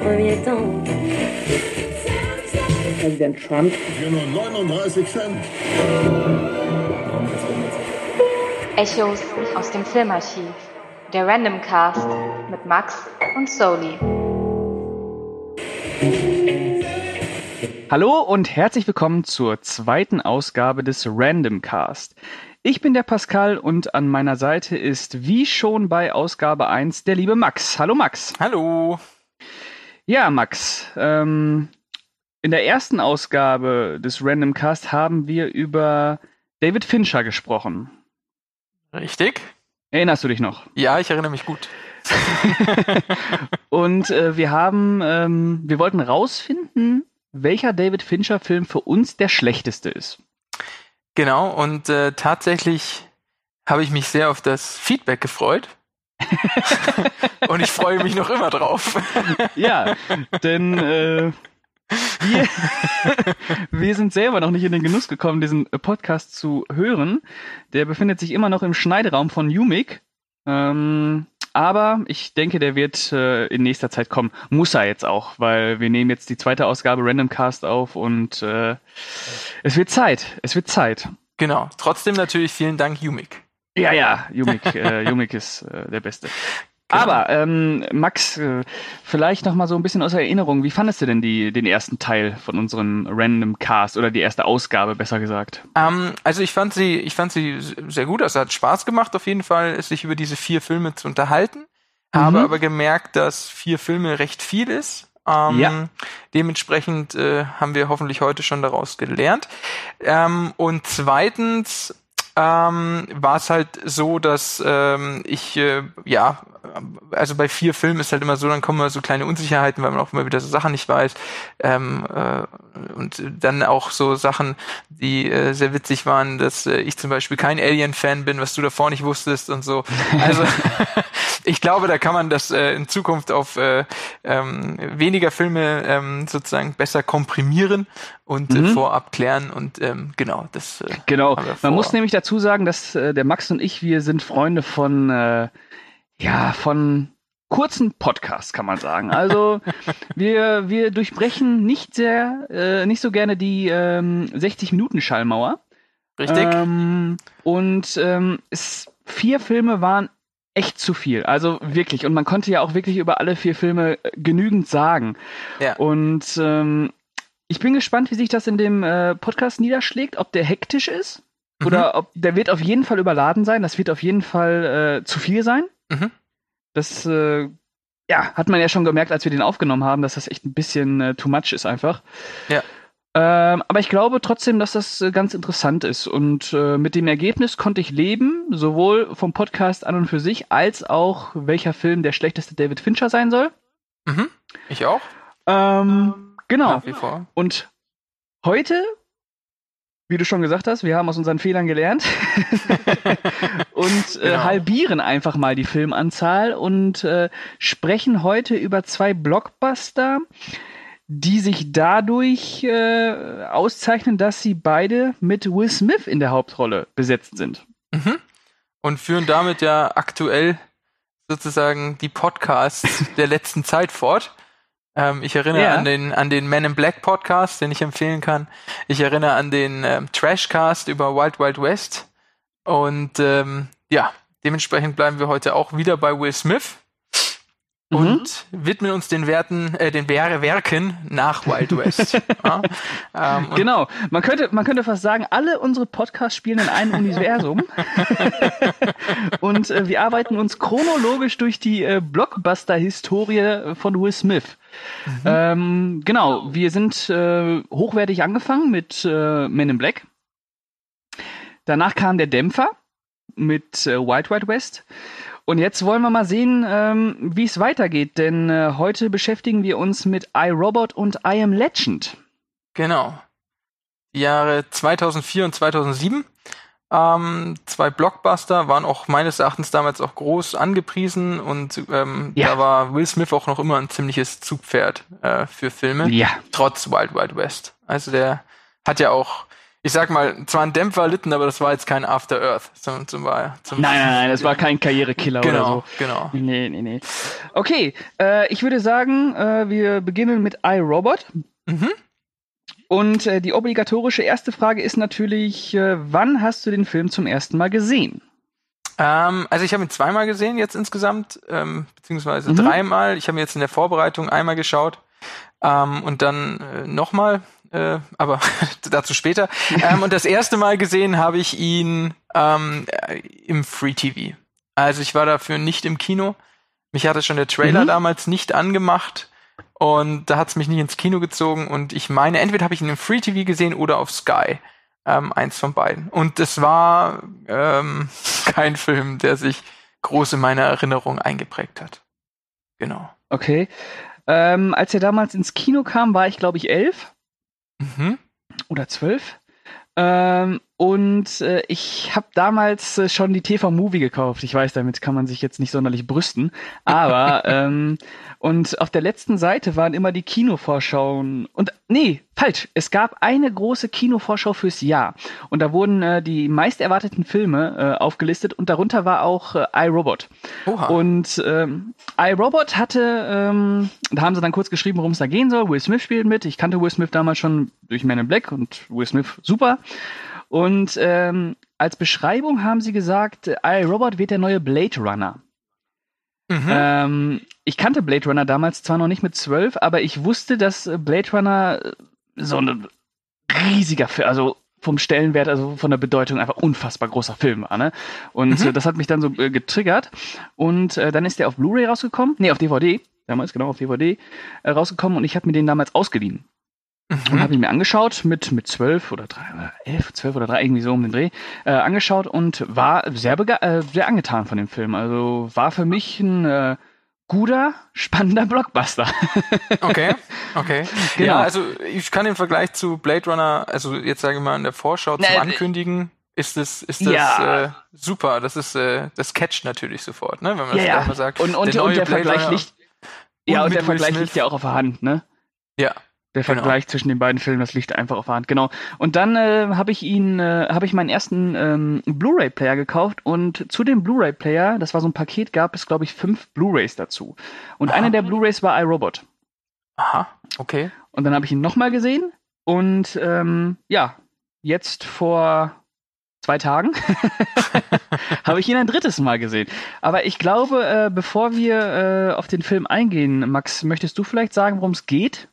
premier temps. Präsident Trump. Für nur 39 Cent. Echos aus dem Filmarchiv. Der Random Cast mit Max und Soli. Hallo und herzlich willkommen zur zweiten Ausgabe des Random Cast. Ich bin der Pascal und an meiner Seite ist wie schon bei Ausgabe 1 der liebe Max. Hallo Max. Hallo. Ja, Max. Ähm, in der ersten Ausgabe des Random Cast haben wir über David Fincher gesprochen. Richtig? Erinnerst du dich noch? Ja, ich erinnere mich gut. und äh, wir haben, ähm, wir wollten rausfinden, welcher David Fincher-Film für uns der schlechteste ist. Genau, und äh, tatsächlich habe ich mich sehr auf das Feedback gefreut. und ich freue mich noch immer drauf. ja, denn äh, wir, wir sind selber noch nicht in den Genuss gekommen, diesen Podcast zu hören. Der befindet sich immer noch im Schneideraum von Umik. Ähm, aber ich denke, der wird äh, in nächster Zeit kommen. Muss er jetzt auch, weil wir nehmen jetzt die zweite Ausgabe Random Cast auf und äh, es wird Zeit. Es wird Zeit. Genau. Trotzdem natürlich vielen Dank, Umik. Ja, ja, Umik, äh, Umik ist äh, der Beste. Genau. Aber ähm, Max, äh, vielleicht noch mal so ein bisschen aus Erinnerung. Wie fandest du denn die, den ersten Teil von unserem Random Cast oder die erste Ausgabe, besser gesagt? Ähm, also ich fand sie, ich fand sie sehr gut. Es hat Spaß gemacht, auf jeden Fall, sich über diese vier Filme zu unterhalten. Mhm. Habe aber gemerkt, dass vier Filme recht viel ist. Ähm, ja. Dementsprechend äh, haben wir hoffentlich heute schon daraus gelernt. Ähm, und zweitens ähm, war es halt so, dass ähm, ich äh, ja also bei vier Filmen ist halt immer so, dann kommen immer so kleine Unsicherheiten, weil man auch immer wieder so Sachen nicht weiß. Ähm, äh, und dann auch so Sachen, die äh, sehr witzig waren, dass äh, ich zum Beispiel kein Alien-Fan bin, was du davor nicht wusstest und so. Also ich glaube, da kann man das äh, in Zukunft auf äh, ähm, weniger Filme ähm, sozusagen besser komprimieren und äh, mhm. äh, vorab klären und ähm, genau das. Äh, genau. Man muss nämlich dazu sagen, dass äh, der Max und ich, wir sind Freunde von äh, ja, von kurzen Podcasts, kann man sagen. Also wir, wir durchbrechen nicht sehr, äh, nicht so gerne die ähm, 60-Minuten-Schallmauer. Richtig. Ähm, und ähm, es, vier Filme waren echt zu viel. Also wirklich. Und man konnte ja auch wirklich über alle vier Filme äh, genügend sagen. Ja. Und ähm, ich bin gespannt, wie sich das in dem äh, Podcast niederschlägt, ob der hektisch ist. Mhm. Oder ob der wird auf jeden Fall überladen sein. Das wird auf jeden Fall äh, zu viel sein. Mhm. Das äh, ja, hat man ja schon gemerkt, als wir den aufgenommen haben, dass das echt ein bisschen äh, too much ist einfach. Ja. Ähm, aber ich glaube trotzdem, dass das äh, ganz interessant ist. Und äh, mit dem Ergebnis konnte ich leben, sowohl vom Podcast an und für sich, als auch welcher Film der schlechteste David Fincher sein soll. Mhm. Ich auch. Ähm, genau. Nach wie vor. Und heute wie du schon gesagt hast, wir haben aus unseren Fehlern gelernt und äh, genau. halbieren einfach mal die Filmanzahl und äh, sprechen heute über zwei Blockbuster, die sich dadurch äh, auszeichnen, dass sie beide mit Will Smith in der Hauptrolle besetzt sind. Mhm. Und führen damit ja aktuell sozusagen die Podcasts der letzten Zeit fort. Ähm, ich erinnere ja. an den an den Men in Black Podcast, den ich empfehlen kann. Ich erinnere an den ähm, Trashcast über Wild Wild West. Und ähm, ja, dementsprechend bleiben wir heute auch wieder bei Will Smith und mhm. widmen uns den Werten, äh, den Werken nach Wild West. ja, ähm, genau. Man könnte, man könnte fast sagen, alle unsere Podcasts spielen in einem Universum. und äh, wir arbeiten uns chronologisch durch die äh, Blockbuster-Historie von Will Smith. Mhm. Ähm, genau, wir sind äh, hochwertig angefangen mit äh, Men in Black. Danach kam der Dämpfer mit äh, Wild Wild West. Und jetzt wollen wir mal sehen, ähm, wie es weitergeht, denn äh, heute beschäftigen wir uns mit iRobot und I Am Legend. Genau. Die Jahre 2004 und 2007. Ähm, zwei Blockbuster waren auch meines Erachtens damals auch groß angepriesen und ähm, ja. da war Will Smith auch noch immer ein ziemliches Zugpferd äh, für Filme, ja. trotz Wild Wild West. Also der hat ja auch ich sag mal, zwar ein Dämpfer erlitten, aber das war jetzt kein After Earth. Zum, zum, zum nein, nein, nein, das war kein Karrierekiller genau, oder so. Genau, genau. Nee, nee, nee. Okay, äh, ich würde sagen, äh, wir beginnen mit iRobot. Mhm. Und äh, die obligatorische erste Frage ist natürlich, äh, wann hast du den Film zum ersten Mal gesehen? Ähm, also ich habe ihn zweimal gesehen jetzt insgesamt, ähm, beziehungsweise mhm. dreimal. Ich habe ihn jetzt in der Vorbereitung einmal geschaut ähm, und dann äh, nochmal, äh, aber dazu später. Ähm, und das erste Mal gesehen habe ich ihn ähm, im Free TV. Also ich war dafür nicht im Kino. Mich hatte schon der Trailer mhm. damals nicht angemacht und da hat es mich nicht ins Kino gezogen und ich meine, entweder habe ich ihn im Free TV gesehen oder auf Sky. Ähm, eins von beiden. Und es war ähm, kein Film, der sich groß in meiner Erinnerung eingeprägt hat. Genau. Okay. Ähm, als er damals ins Kino kam, war ich, glaube ich, elf. Mhm. Oder zwölf. Ähm, und äh, ich habe damals äh, schon die TV-Movie gekauft. Ich weiß, damit kann man sich jetzt nicht sonderlich brüsten. Aber, ähm, und auf der letzten Seite waren immer die Kinovorschauen. Und, nee, falsch. Es gab eine große Kinovorschau fürs Jahr. Und da wurden äh, die meist erwarteten Filme äh, aufgelistet. Und darunter war auch äh, iRobot. Oha. Und ähm, iRobot hatte, ähm, da haben sie dann kurz geschrieben, worum es da gehen soll. Will Smith spielt mit. Ich kannte Will Smith damals schon durch Men in Black und Will Smith super. Und ähm, als Beschreibung haben sie gesagt, iRobot wird der neue Blade Runner. Mhm. Ähm, ich kannte Blade Runner damals zwar noch nicht mit zwölf, aber ich wusste, dass Blade Runner so ein riesiger Film, also vom Stellenwert, also von der Bedeutung einfach unfassbar großer Film war. Ne? Und mhm. äh, das hat mich dann so äh, getriggert. Und äh, dann ist der auf Blu-ray rausgekommen, nee, auf DVD, damals genau auf DVD äh, rausgekommen und ich habe mir den damals ausgeliehen. Mhm. Habe ich mir angeschaut mit mit zwölf oder drei oder elf, zwölf oder drei irgendwie so um den Dreh äh, angeschaut und war sehr äh, sehr angetan von dem Film. Also war für mich ein äh, guter, spannender Blockbuster. okay, okay. Genau. Ja, also ich kann im Vergleich zu Blade Runner, also jetzt sage ich mal in der Vorschau zum Na, Ankündigen, ist das, ist das ja. äh, super. Das ist, äh, das catcht natürlich sofort, ne? Wenn man ja, das mal sagt. Und, und der, und der Vergleich liegt, ja, und der Vergleich liegt ja auch auf der Hand, ne? Ja, der genau. Vergleich zwischen den beiden Filmen, das liegt einfach auf der Hand, genau. Und dann äh, habe ich ihn, äh, habe ich meinen ersten ähm, Blu-ray-Player gekauft und zu dem Blu-ray-Player, das war so ein Paket, gab es glaube ich fünf Blu-rays dazu. Und Aha. eine der Blu-rays war iRobot. Aha, okay. Und dann habe ich ihn nochmal gesehen und ähm, ja, jetzt vor zwei Tagen habe ich ihn ein drittes Mal gesehen. Aber ich glaube, äh, bevor wir äh, auf den Film eingehen, Max, möchtest du vielleicht sagen, worum es geht?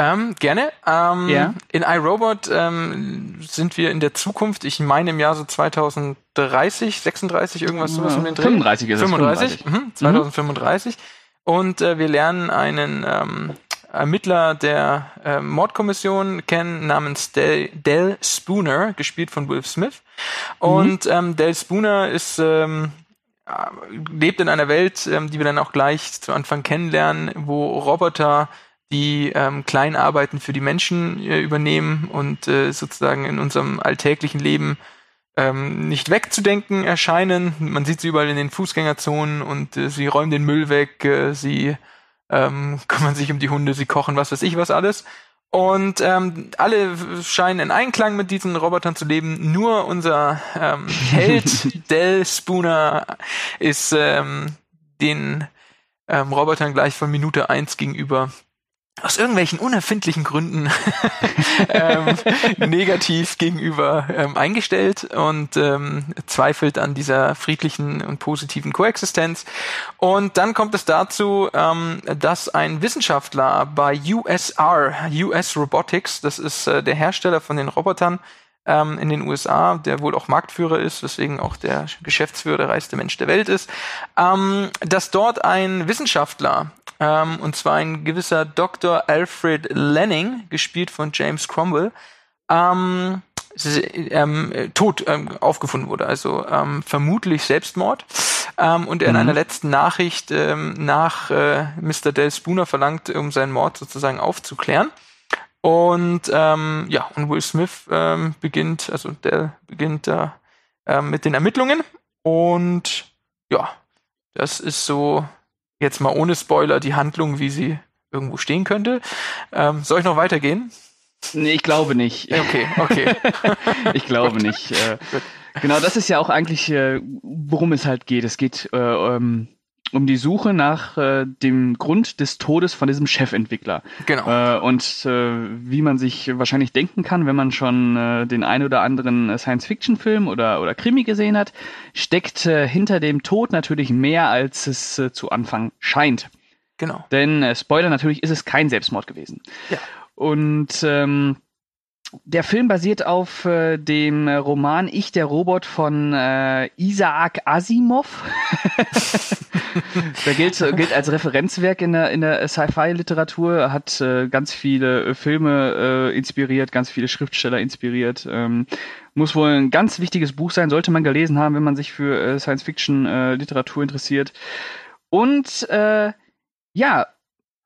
Ähm, gerne. Ähm, ja. In iRobot ähm, sind wir in der Zukunft, ich meine im Jahr so 2030, 36, irgendwas sowas um den Dreh. 35 ist 35, es. 35. Mhm, 2035. Mhm. Und äh, wir lernen einen ähm, Ermittler der äh, Mordkommission kennen namens Del, Del Spooner, gespielt von Will Smith. Und mhm. ähm, Del Spooner ist ähm, äh, lebt in einer Welt, ähm, die wir dann auch gleich zu Anfang kennenlernen, wo Roboter die ähm, Kleinarbeiten für die Menschen äh, übernehmen und äh, sozusagen in unserem alltäglichen Leben ähm, nicht wegzudenken erscheinen. Man sieht sie überall in den Fußgängerzonen und äh, sie räumen den Müll weg, äh, sie ähm, kümmern sich um die Hunde, sie kochen, was weiß ich was alles. Und ähm, alle scheinen in Einklang mit diesen Robotern zu leben. Nur unser ähm, Held Del Spooner ist ähm, den ähm, Robotern gleich von Minute eins gegenüber aus irgendwelchen unerfindlichen Gründen ähm, negativ gegenüber ähm, eingestellt und ähm, zweifelt an dieser friedlichen und positiven Koexistenz. Und dann kommt es dazu, ähm, dass ein Wissenschaftler bei USR, US Robotics, das ist äh, der Hersteller von den Robotern, ähm, in den USA, der wohl auch Marktführer ist, weswegen auch der Geschäftsführer der reichste Mensch der Welt ist, ähm, dass dort ein Wissenschaftler ähm, und zwar ein gewisser Dr. Alfred Lanning, gespielt von James Cromwell, ähm, ähm, tot ähm, aufgefunden wurde, also ähm, vermutlich Selbstmord. Ähm, und er in mhm. einer letzten Nachricht nach äh, Mr. Del Spooner verlangt, um seinen Mord sozusagen aufzuklären. Und ja, und Will Smith beginnt, also Del beginnt da ähm, mit den Ermittlungen. Und ja, das ist so jetzt mal ohne Spoiler die Handlung, wie sie irgendwo stehen könnte. Ähm, soll ich noch weitergehen? Nee, ich glaube nicht. Okay, okay. ich glaube nicht. Äh, genau, das ist ja auch eigentlich, äh, worum es halt geht. Es geht äh, ähm, um die Suche nach äh, dem Grund des Todes von diesem Chefentwickler. Genau. Äh, und äh, wie man sich wahrscheinlich denken kann, wenn man schon äh, den ein oder anderen Science-Fiction-Film oder, oder Krimi gesehen hat, steckt äh, hinter dem Tod natürlich mehr, als es äh, zu Anfang scheint. Genau. Denn, äh, Spoiler, natürlich ist es kein Selbstmord gewesen. Ja. Und ähm, der Film basiert auf äh, dem Roman Ich der Robot von äh, Isaac Asimov. der gilt, gilt als Referenzwerk in der, in der Sci-Fi-Literatur, hat äh, ganz viele äh, Filme äh, inspiriert, ganz viele Schriftsteller inspiriert. Ähm, muss wohl ein ganz wichtiges Buch sein, sollte man gelesen haben, wenn man sich für äh, Science-Fiction-Literatur interessiert. Und äh, ja.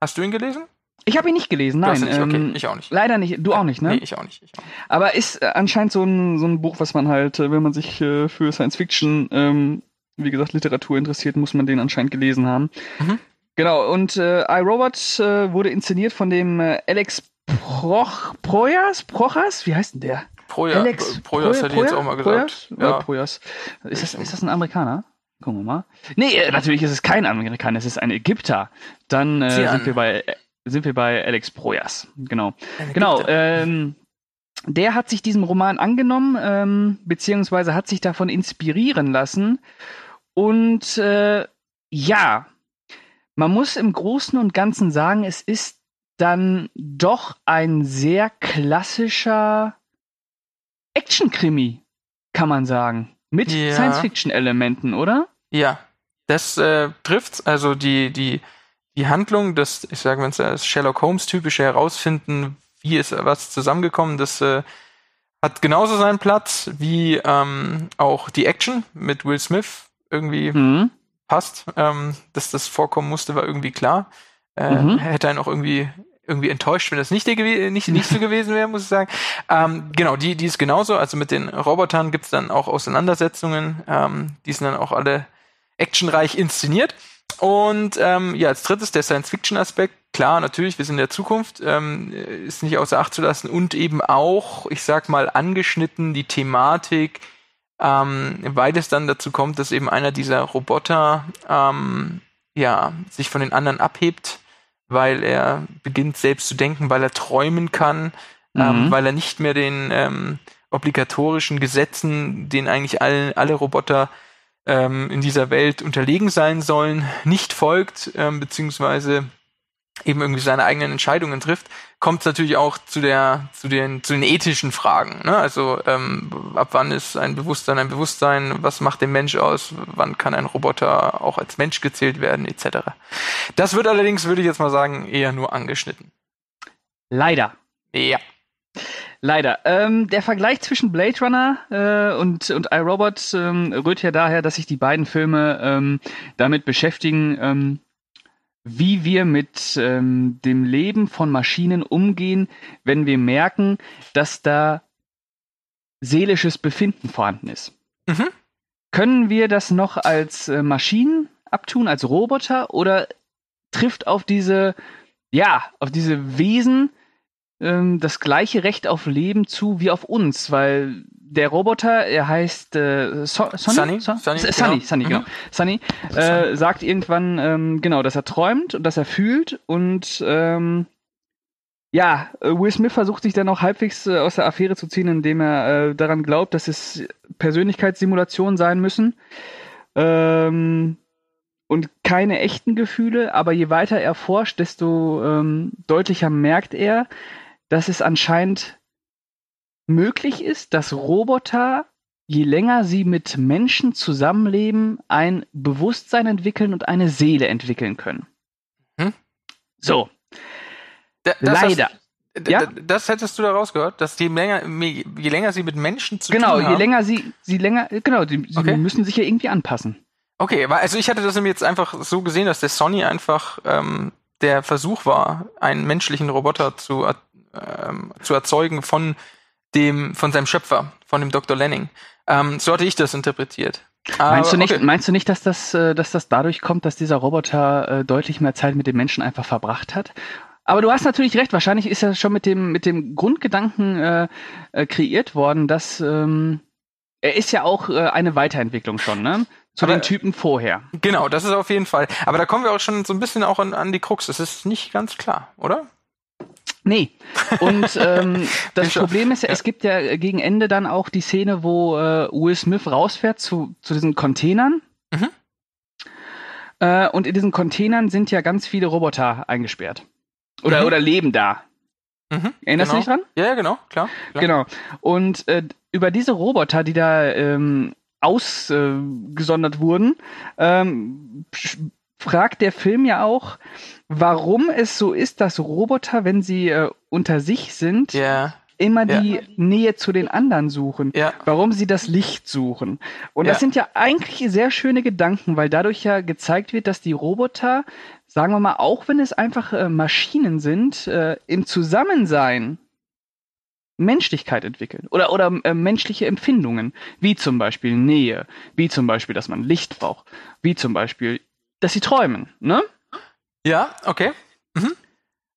Hast du ihn gelesen? Ich habe ihn nicht gelesen, nein. Nicht, okay. ähm, ich auch nicht. Leider nicht. Du auch nicht, ne? Nee, ich auch nicht. Ich auch nicht. Aber ist äh, anscheinend so ein, so ein Buch, was man halt, äh, wenn man sich äh, für Science Fiction, ähm, wie gesagt, Literatur interessiert, muss man den anscheinend gelesen haben. Mhm. Genau, und äh, iRobot äh, wurde inszeniert von dem äh, Alex Proch, Projas? Prochas? Wie heißt denn der? Proja, Alex Projas hätte ich jetzt auch mal gesagt. Projas? Ja. Projas. Ist das, ist das ein Amerikaner? Gucken wir mal. Nee, natürlich ist es kein Amerikaner, es ist ein Ägypter. Dann äh, sind wir bei sind wir bei Alex Projas. Genau. Genau. Ähm, der hat sich diesem Roman angenommen, ähm, beziehungsweise hat sich davon inspirieren lassen. Und äh, ja, man muss im Großen und Ganzen sagen, es ist dann doch ein sehr klassischer Action-Krimi, kann man sagen. Mit ja. Science-Fiction-Elementen, oder? Ja, das äh, trifft's. Also die, die die Handlung, das, ich sage, wenn es das Sherlock Holmes typische herausfinden, wie ist was zusammengekommen, das äh, hat genauso seinen Platz wie ähm, auch die Action mit Will Smith irgendwie mhm. passt. Ähm, dass das vorkommen musste, war irgendwie klar. Äh, mhm. Hätte einen auch irgendwie irgendwie enttäuscht, wenn das nicht, nicht, nicht so gewesen wäre, muss ich sagen. Ähm, genau, die, die ist genauso. Also mit den Robotern gibt's dann auch Auseinandersetzungen. Ähm, die sind dann auch alle actionreich inszeniert. Und ähm, ja, als drittes der Science-Fiction-Aspekt. Klar, natürlich, wir sind in der Zukunft, ähm, ist nicht außer Acht zu lassen und eben auch, ich sag mal, angeschnitten die Thematik, ähm, weil es dann dazu kommt, dass eben einer dieser Roboter ähm, ja sich von den anderen abhebt, weil er beginnt selbst zu denken, weil er träumen kann, ähm, mhm. weil er nicht mehr den ähm, obligatorischen Gesetzen, den eigentlich alle, alle Roboter ähm, in dieser Welt unterlegen sein sollen, nicht folgt, ähm, beziehungsweise eben irgendwie seine eigenen Entscheidungen trifft, kommt es natürlich auch zu der zu den zu den ethischen Fragen. Ne? Also ähm, ab wann ist ein Bewusstsein ein Bewusstsein? Was macht den Mensch aus? Wann kann ein Roboter auch als Mensch gezählt werden, etc. Das wird allerdings, würde ich jetzt mal sagen, eher nur angeschnitten. Leider. Ja. Leider. Ähm, der Vergleich zwischen Blade Runner äh, und, und iRobot ähm, rührt ja daher, dass sich die beiden Filme ähm, damit beschäftigen, ähm, wie wir mit ähm, dem Leben von Maschinen umgehen, wenn wir merken, dass da seelisches Befinden vorhanden ist. Mhm. Können wir das noch als äh, Maschinen abtun, als Roboter, oder trifft auf diese, ja, auf diese Wesen, ähm, das gleiche Recht auf Leben zu wie auf uns, weil der Roboter, er heißt äh, so Sonny, Sunny, so Sunny, Sunny, genau. Sunny, genau. Mhm. Sunny äh, sagt irgendwann ähm, genau, dass er träumt und dass er fühlt und ähm, ja, äh, Will Smith versucht sich dann auch halbwegs äh, aus der Affäre zu ziehen, indem er äh, daran glaubt, dass es Persönlichkeitssimulationen sein müssen. Ähm, und keine echten Gefühle, aber je weiter er forscht, desto ähm, deutlicher merkt er, dass es anscheinend möglich ist, dass Roboter, je länger sie mit Menschen zusammenleben, ein Bewusstsein entwickeln und eine Seele entwickeln können. Hm? So. Da, Leider. Hast, ja? Das hättest du da rausgehört, dass je länger, je länger sie mit Menschen zu genau, tun haben. Genau, je länger sie, sie länger, genau, sie okay. müssen sich ja irgendwie anpassen. Okay, also ich hatte das jetzt einfach so gesehen, dass der Sony einfach ähm, der Versuch war, einen menschlichen Roboter zu ähm, zu erzeugen von dem, von seinem Schöpfer, von dem Dr. Lenning. Ähm, so hatte ich das interpretiert. Meinst du nicht, okay. meinst du nicht, dass das, äh, dass das dadurch kommt, dass dieser Roboter äh, deutlich mehr Zeit mit dem Menschen einfach verbracht hat? Aber du hast natürlich recht, wahrscheinlich ist er schon mit dem, mit dem Grundgedanken äh, äh, kreiert worden, dass ähm, er ist ja auch äh, eine Weiterentwicklung schon, ne? Zu Aber, den Typen vorher. Genau, das ist auf jeden Fall. Aber da kommen wir auch schon so ein bisschen auch an, an die Krux. Das ist nicht ganz klar, oder? Nee. Und ähm, das Problem ist ja, es gibt ja gegen Ende dann auch die Szene, wo äh, Will Smith rausfährt zu, zu diesen Containern. Mhm. Äh, und in diesen Containern sind ja ganz viele Roboter eingesperrt. Oder, mhm. oder leben da. Mhm, Erinnerst genau. du dich dran? Ja, ja, genau, klar. klar. Genau. Und äh, über diese Roboter, die da ähm, ausgesondert wurden, ähm, fragt der Film ja auch, warum es so ist, dass Roboter, wenn sie äh, unter sich sind, yeah. immer die Nähe zu den anderen suchen. Ja. Warum sie das Licht suchen. Und das sind ja eigentlich sehr schöne Gedanken, weil dadurch ja gezeigt wird, dass die Roboter, sagen wir mal, auch wenn es einfach äh, Maschinen sind, äh, im Zusammensein Menschlichkeit entwickeln oder, oder äh, menschliche Empfindungen, wie zum Beispiel Nähe, wie zum Beispiel, dass man Licht braucht, wie zum Beispiel, dass sie träumen, ne? Ja, okay. Mhm.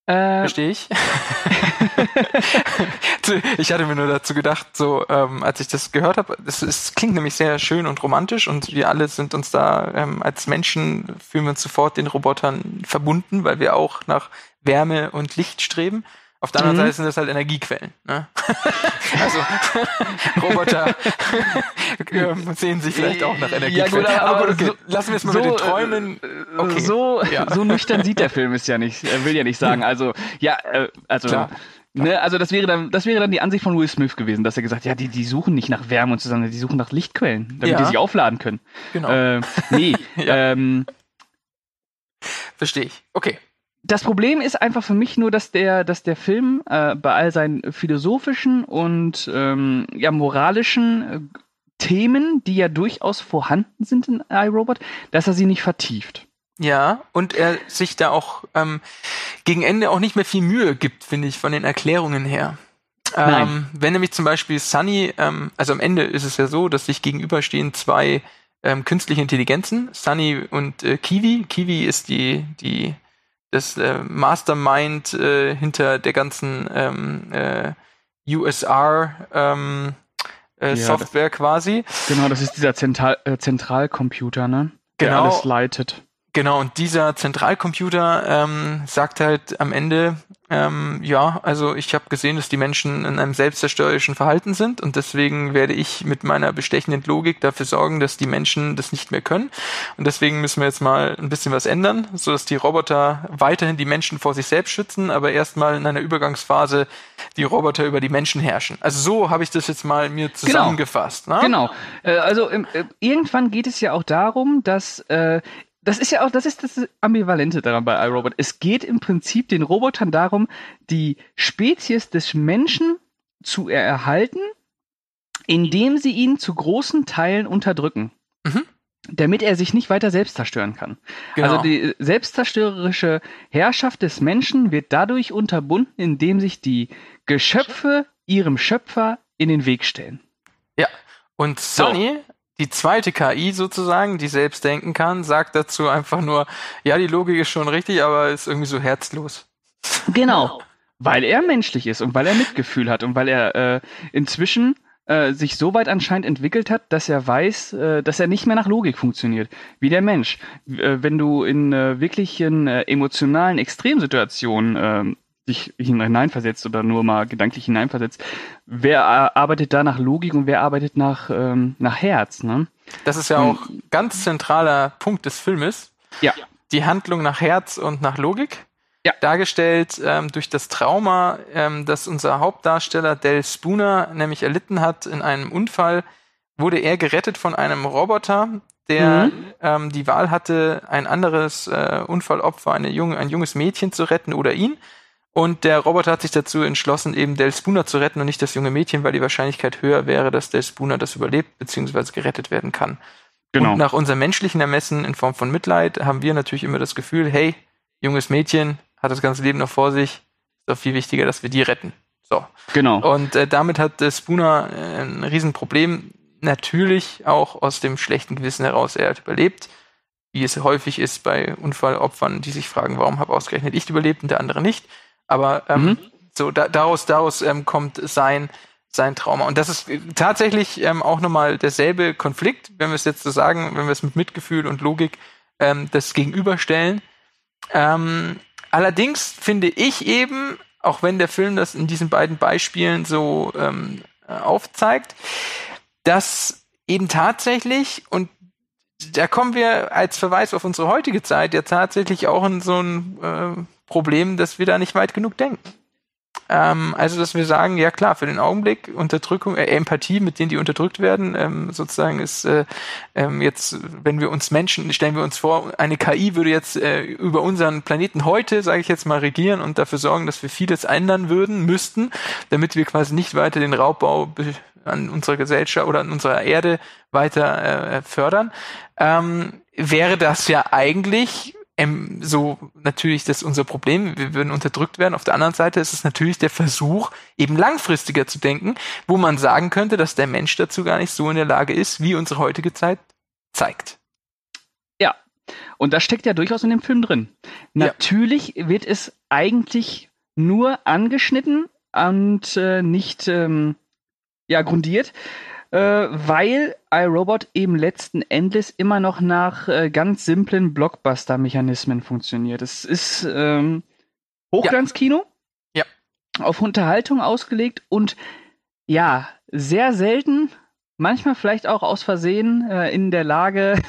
Äh, Verstehe ich. ich hatte mir nur dazu gedacht, so ähm, als ich das gehört habe, es, klingt nämlich sehr schön und romantisch und wir alle sind uns da ähm, als Menschen fühlen wir uns sofort den Robotern verbunden, weil wir auch nach Wärme und Licht streben. Auf der anderen mhm. Seite sind das halt Energiequellen. Ne? also Roboter sehen sich vielleicht auch nach Energiequellen. Ja, gut, aber, aber okay. so, lassen wir es mal so, mit den Träumen. Äh, okay. So, ja. so nüchtern sieht der Film es ja nicht. Er will ja nicht sagen. Also ja, äh, also. Klar. Ne, also das wäre dann, das wäre dann die Ansicht von Will Smith gewesen, dass er gesagt, ja, die, die suchen nicht nach Wärme und so, sondern die suchen nach Lichtquellen, damit ja. die sich aufladen können. Genau. Äh, nee, ja. ähm, Verstehe ich. Okay das Problem ist einfach für mich nur, dass der, dass der Film äh, bei all seinen philosophischen und ähm, ja moralischen äh, Themen, die ja durchaus vorhanden sind in iRobot, dass er sie nicht vertieft. Ja, und er sich da auch ähm, gegen Ende auch nicht mehr viel Mühe gibt, finde ich, von den Erklärungen her. Ähm, wenn nämlich zum Beispiel Sunny, ähm, also am Ende ist es ja so, dass sich gegenüberstehen zwei ähm, künstliche Intelligenzen, Sunny und äh, Kiwi. Kiwi ist die, die das äh, Mastermind äh, hinter der ganzen ähm, äh, USR ähm, äh, ja, Software quasi. Genau, das ist dieser Zentral äh, Zentralcomputer, ne? Der genau, alles leitet. Genau, und dieser Zentralcomputer ähm, sagt halt am Ende, ähm, ja, also ich habe gesehen, dass die Menschen in einem selbstzerstörerischen Verhalten sind und deswegen werde ich mit meiner bestechenden Logik dafür sorgen, dass die Menschen das nicht mehr können. Und deswegen müssen wir jetzt mal ein bisschen was ändern, so dass die Roboter weiterhin die Menschen vor sich selbst schützen, aber erstmal in einer Übergangsphase die Roboter über die Menschen herrschen. Also so habe ich das jetzt mal mir genau. zusammengefasst. Genau. Ne? genau. Äh, also äh, irgendwann geht es ja auch darum, dass äh, das ist ja auch, das ist das Ambivalente daran bei iRobot. Es geht im Prinzip den Robotern darum, die Spezies des Menschen zu erhalten, indem sie ihn zu großen Teilen unterdrücken. Mhm. Damit er sich nicht weiter selbst zerstören kann. Genau. Also die selbstzerstörerische Herrschaft des Menschen wird dadurch unterbunden, indem sich die Geschöpfe ihrem Schöpfer in den Weg stellen. Ja. Und Sonny so die zweite KI sozusagen, die selbst denken kann, sagt dazu einfach nur, ja, die Logik ist schon richtig, aber ist irgendwie so herzlos. Genau. Weil er menschlich ist und weil er Mitgefühl hat und weil er äh, inzwischen äh, sich so weit anscheinend entwickelt hat, dass er weiß, äh, dass er nicht mehr nach Logik funktioniert, wie der Mensch. Äh, wenn du in äh, wirklichen äh, emotionalen Extremsituationen dich hineinversetzt oder nur mal gedanklich hineinversetzt, wer arbeitet da nach Logik und wer arbeitet nach, ähm, nach Herz, ne? Das ist ja auch und, ganz zentraler Punkt des Filmes. Ja. Die Handlung nach Herz und nach Logik. Ja. Dargestellt ähm, durch das Trauma, ähm, das unser Hauptdarsteller Del Spooner nämlich erlitten hat in einem Unfall, wurde er gerettet von einem Roboter, der mhm. ähm, die Wahl hatte, ein anderes äh, Unfallopfer, eine junge, ein junges Mädchen zu retten oder ihn. Und der Roboter hat sich dazu entschlossen, eben Del Spooner zu retten und nicht das junge Mädchen, weil die Wahrscheinlichkeit höher wäre, dass Del Spooner das überlebt bzw. gerettet werden kann. Genau. Und nach unserem menschlichen Ermessen in Form von Mitleid haben wir natürlich immer das Gefühl, hey, junges Mädchen hat das ganze Leben noch vor sich, ist doch viel wichtiger, dass wir die retten. So. Genau. Und äh, damit hat äh, Spooner äh, ein Riesenproblem. Natürlich auch aus dem schlechten Gewissen heraus. Er hat überlebt. wie es häufig ist bei Unfallopfern, die sich fragen, warum habe ausgerechnet ich überlebt und der andere nicht. Aber ähm, mhm. so da, daraus, daraus ähm, kommt sein sein Trauma. Und das ist tatsächlich ähm, auch nochmal derselbe Konflikt, wenn wir es jetzt so sagen, wenn wir es mit Mitgefühl und Logik ähm, das gegenüberstellen. Ähm, allerdings finde ich eben, auch wenn der Film das in diesen beiden Beispielen so ähm, äh, aufzeigt, dass eben tatsächlich, und da kommen wir als Verweis auf unsere heutige Zeit ja tatsächlich auch in so ein äh, Problem, dass wir da nicht weit genug denken. Ähm, also, dass wir sagen, ja klar, für den Augenblick Unterdrückung, äh, Empathie, mit denen die unterdrückt werden, ähm, sozusagen ist äh, ähm, jetzt, wenn wir uns Menschen, stellen wir uns vor, eine KI würde jetzt äh, über unseren Planeten heute, sage ich jetzt mal, regieren und dafür sorgen, dass wir vieles ändern würden, müssten, damit wir quasi nicht weiter den Raubbau an unserer Gesellschaft oder an unserer Erde weiter äh, fördern, ähm, wäre das ja eigentlich ähm, so natürlich das ist unser Problem, wir würden unterdrückt werden. Auf der anderen Seite ist es natürlich der Versuch, eben langfristiger zu denken, wo man sagen könnte, dass der Mensch dazu gar nicht so in der Lage ist, wie unsere heutige Zeit zeigt. Ja, und das steckt ja durchaus in dem Film drin. Natürlich ja. wird es eigentlich nur angeschnitten und äh, nicht ähm, ja, grundiert äh, weil iRobot eben letzten Endes immer noch nach äh, ganz simplen Blockbuster-Mechanismen funktioniert. Es ist ähm, Hochglanzkino, ja. auf Unterhaltung ausgelegt und ja, sehr selten manchmal vielleicht auch aus Versehen äh, in der Lage,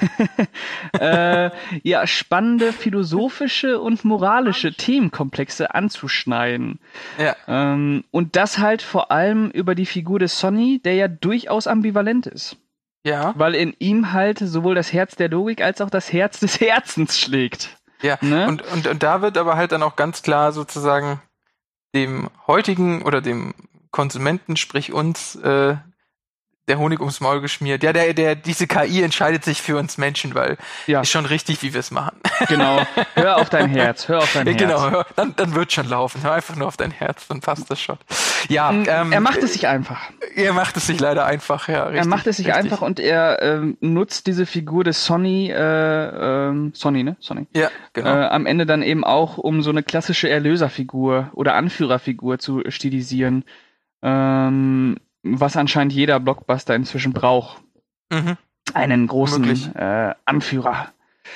äh, ja, spannende philosophische und moralische Themenkomplexe anzuschneiden. Ja. Ähm, und das halt vor allem über die Figur des Sonny, der ja durchaus ambivalent ist. Ja. Weil in ihm halt sowohl das Herz der Logik als auch das Herz des Herzens schlägt. Ja, ne? und, und, und da wird aber halt dann auch ganz klar sozusagen dem heutigen oder dem Konsumenten, sprich uns, äh, der Honig ums Maul geschmiert. Ja, der, der, diese KI entscheidet sich für uns Menschen, weil ja. ist schon richtig, wie wir es machen. Genau. Hör auf dein Herz, hör auf dein ja, genau. Herz. Genau, hör, dann, dann wird schon laufen. Hör einfach nur auf dein Herz, dann passt das schon. Ja, mm, ähm, er macht es sich einfach. Er macht es sich leider einfach, ja. Richtig, er macht es sich richtig. einfach und er ähm, nutzt diese Figur des Sonny, äh, ähm, Sonny, ne? Sonny. Ja, genau. Äh, am Ende dann eben auch, um so eine klassische Erlöserfigur oder Anführerfigur zu stilisieren. Ähm, was anscheinend jeder Blockbuster inzwischen braucht. Mhm. Einen großen äh, Anführer,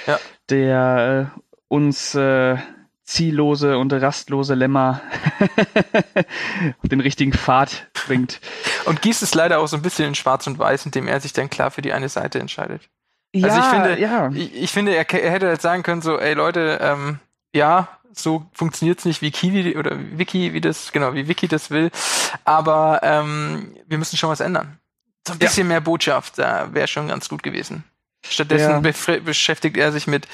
ja. der äh, uns äh, ziellose und rastlose Lämmer auf den richtigen Pfad bringt. Und gießt es leider auch so ein bisschen in Schwarz und Weiß, indem er sich dann klar für die eine Seite entscheidet. Ja, also ich finde, ja. ich, ich finde, er, er, hätte halt sagen können, so, ey Leute, ähm, ja, so funktioniert's nicht wie Kiwi oder Wiki, wie das, genau, wie Wiki das will. Aber ähm, wir müssen schon was ändern. So ein bisschen ja. mehr Botschaft, da wäre schon ganz gut gewesen. Stattdessen ja. beschäftigt er sich mit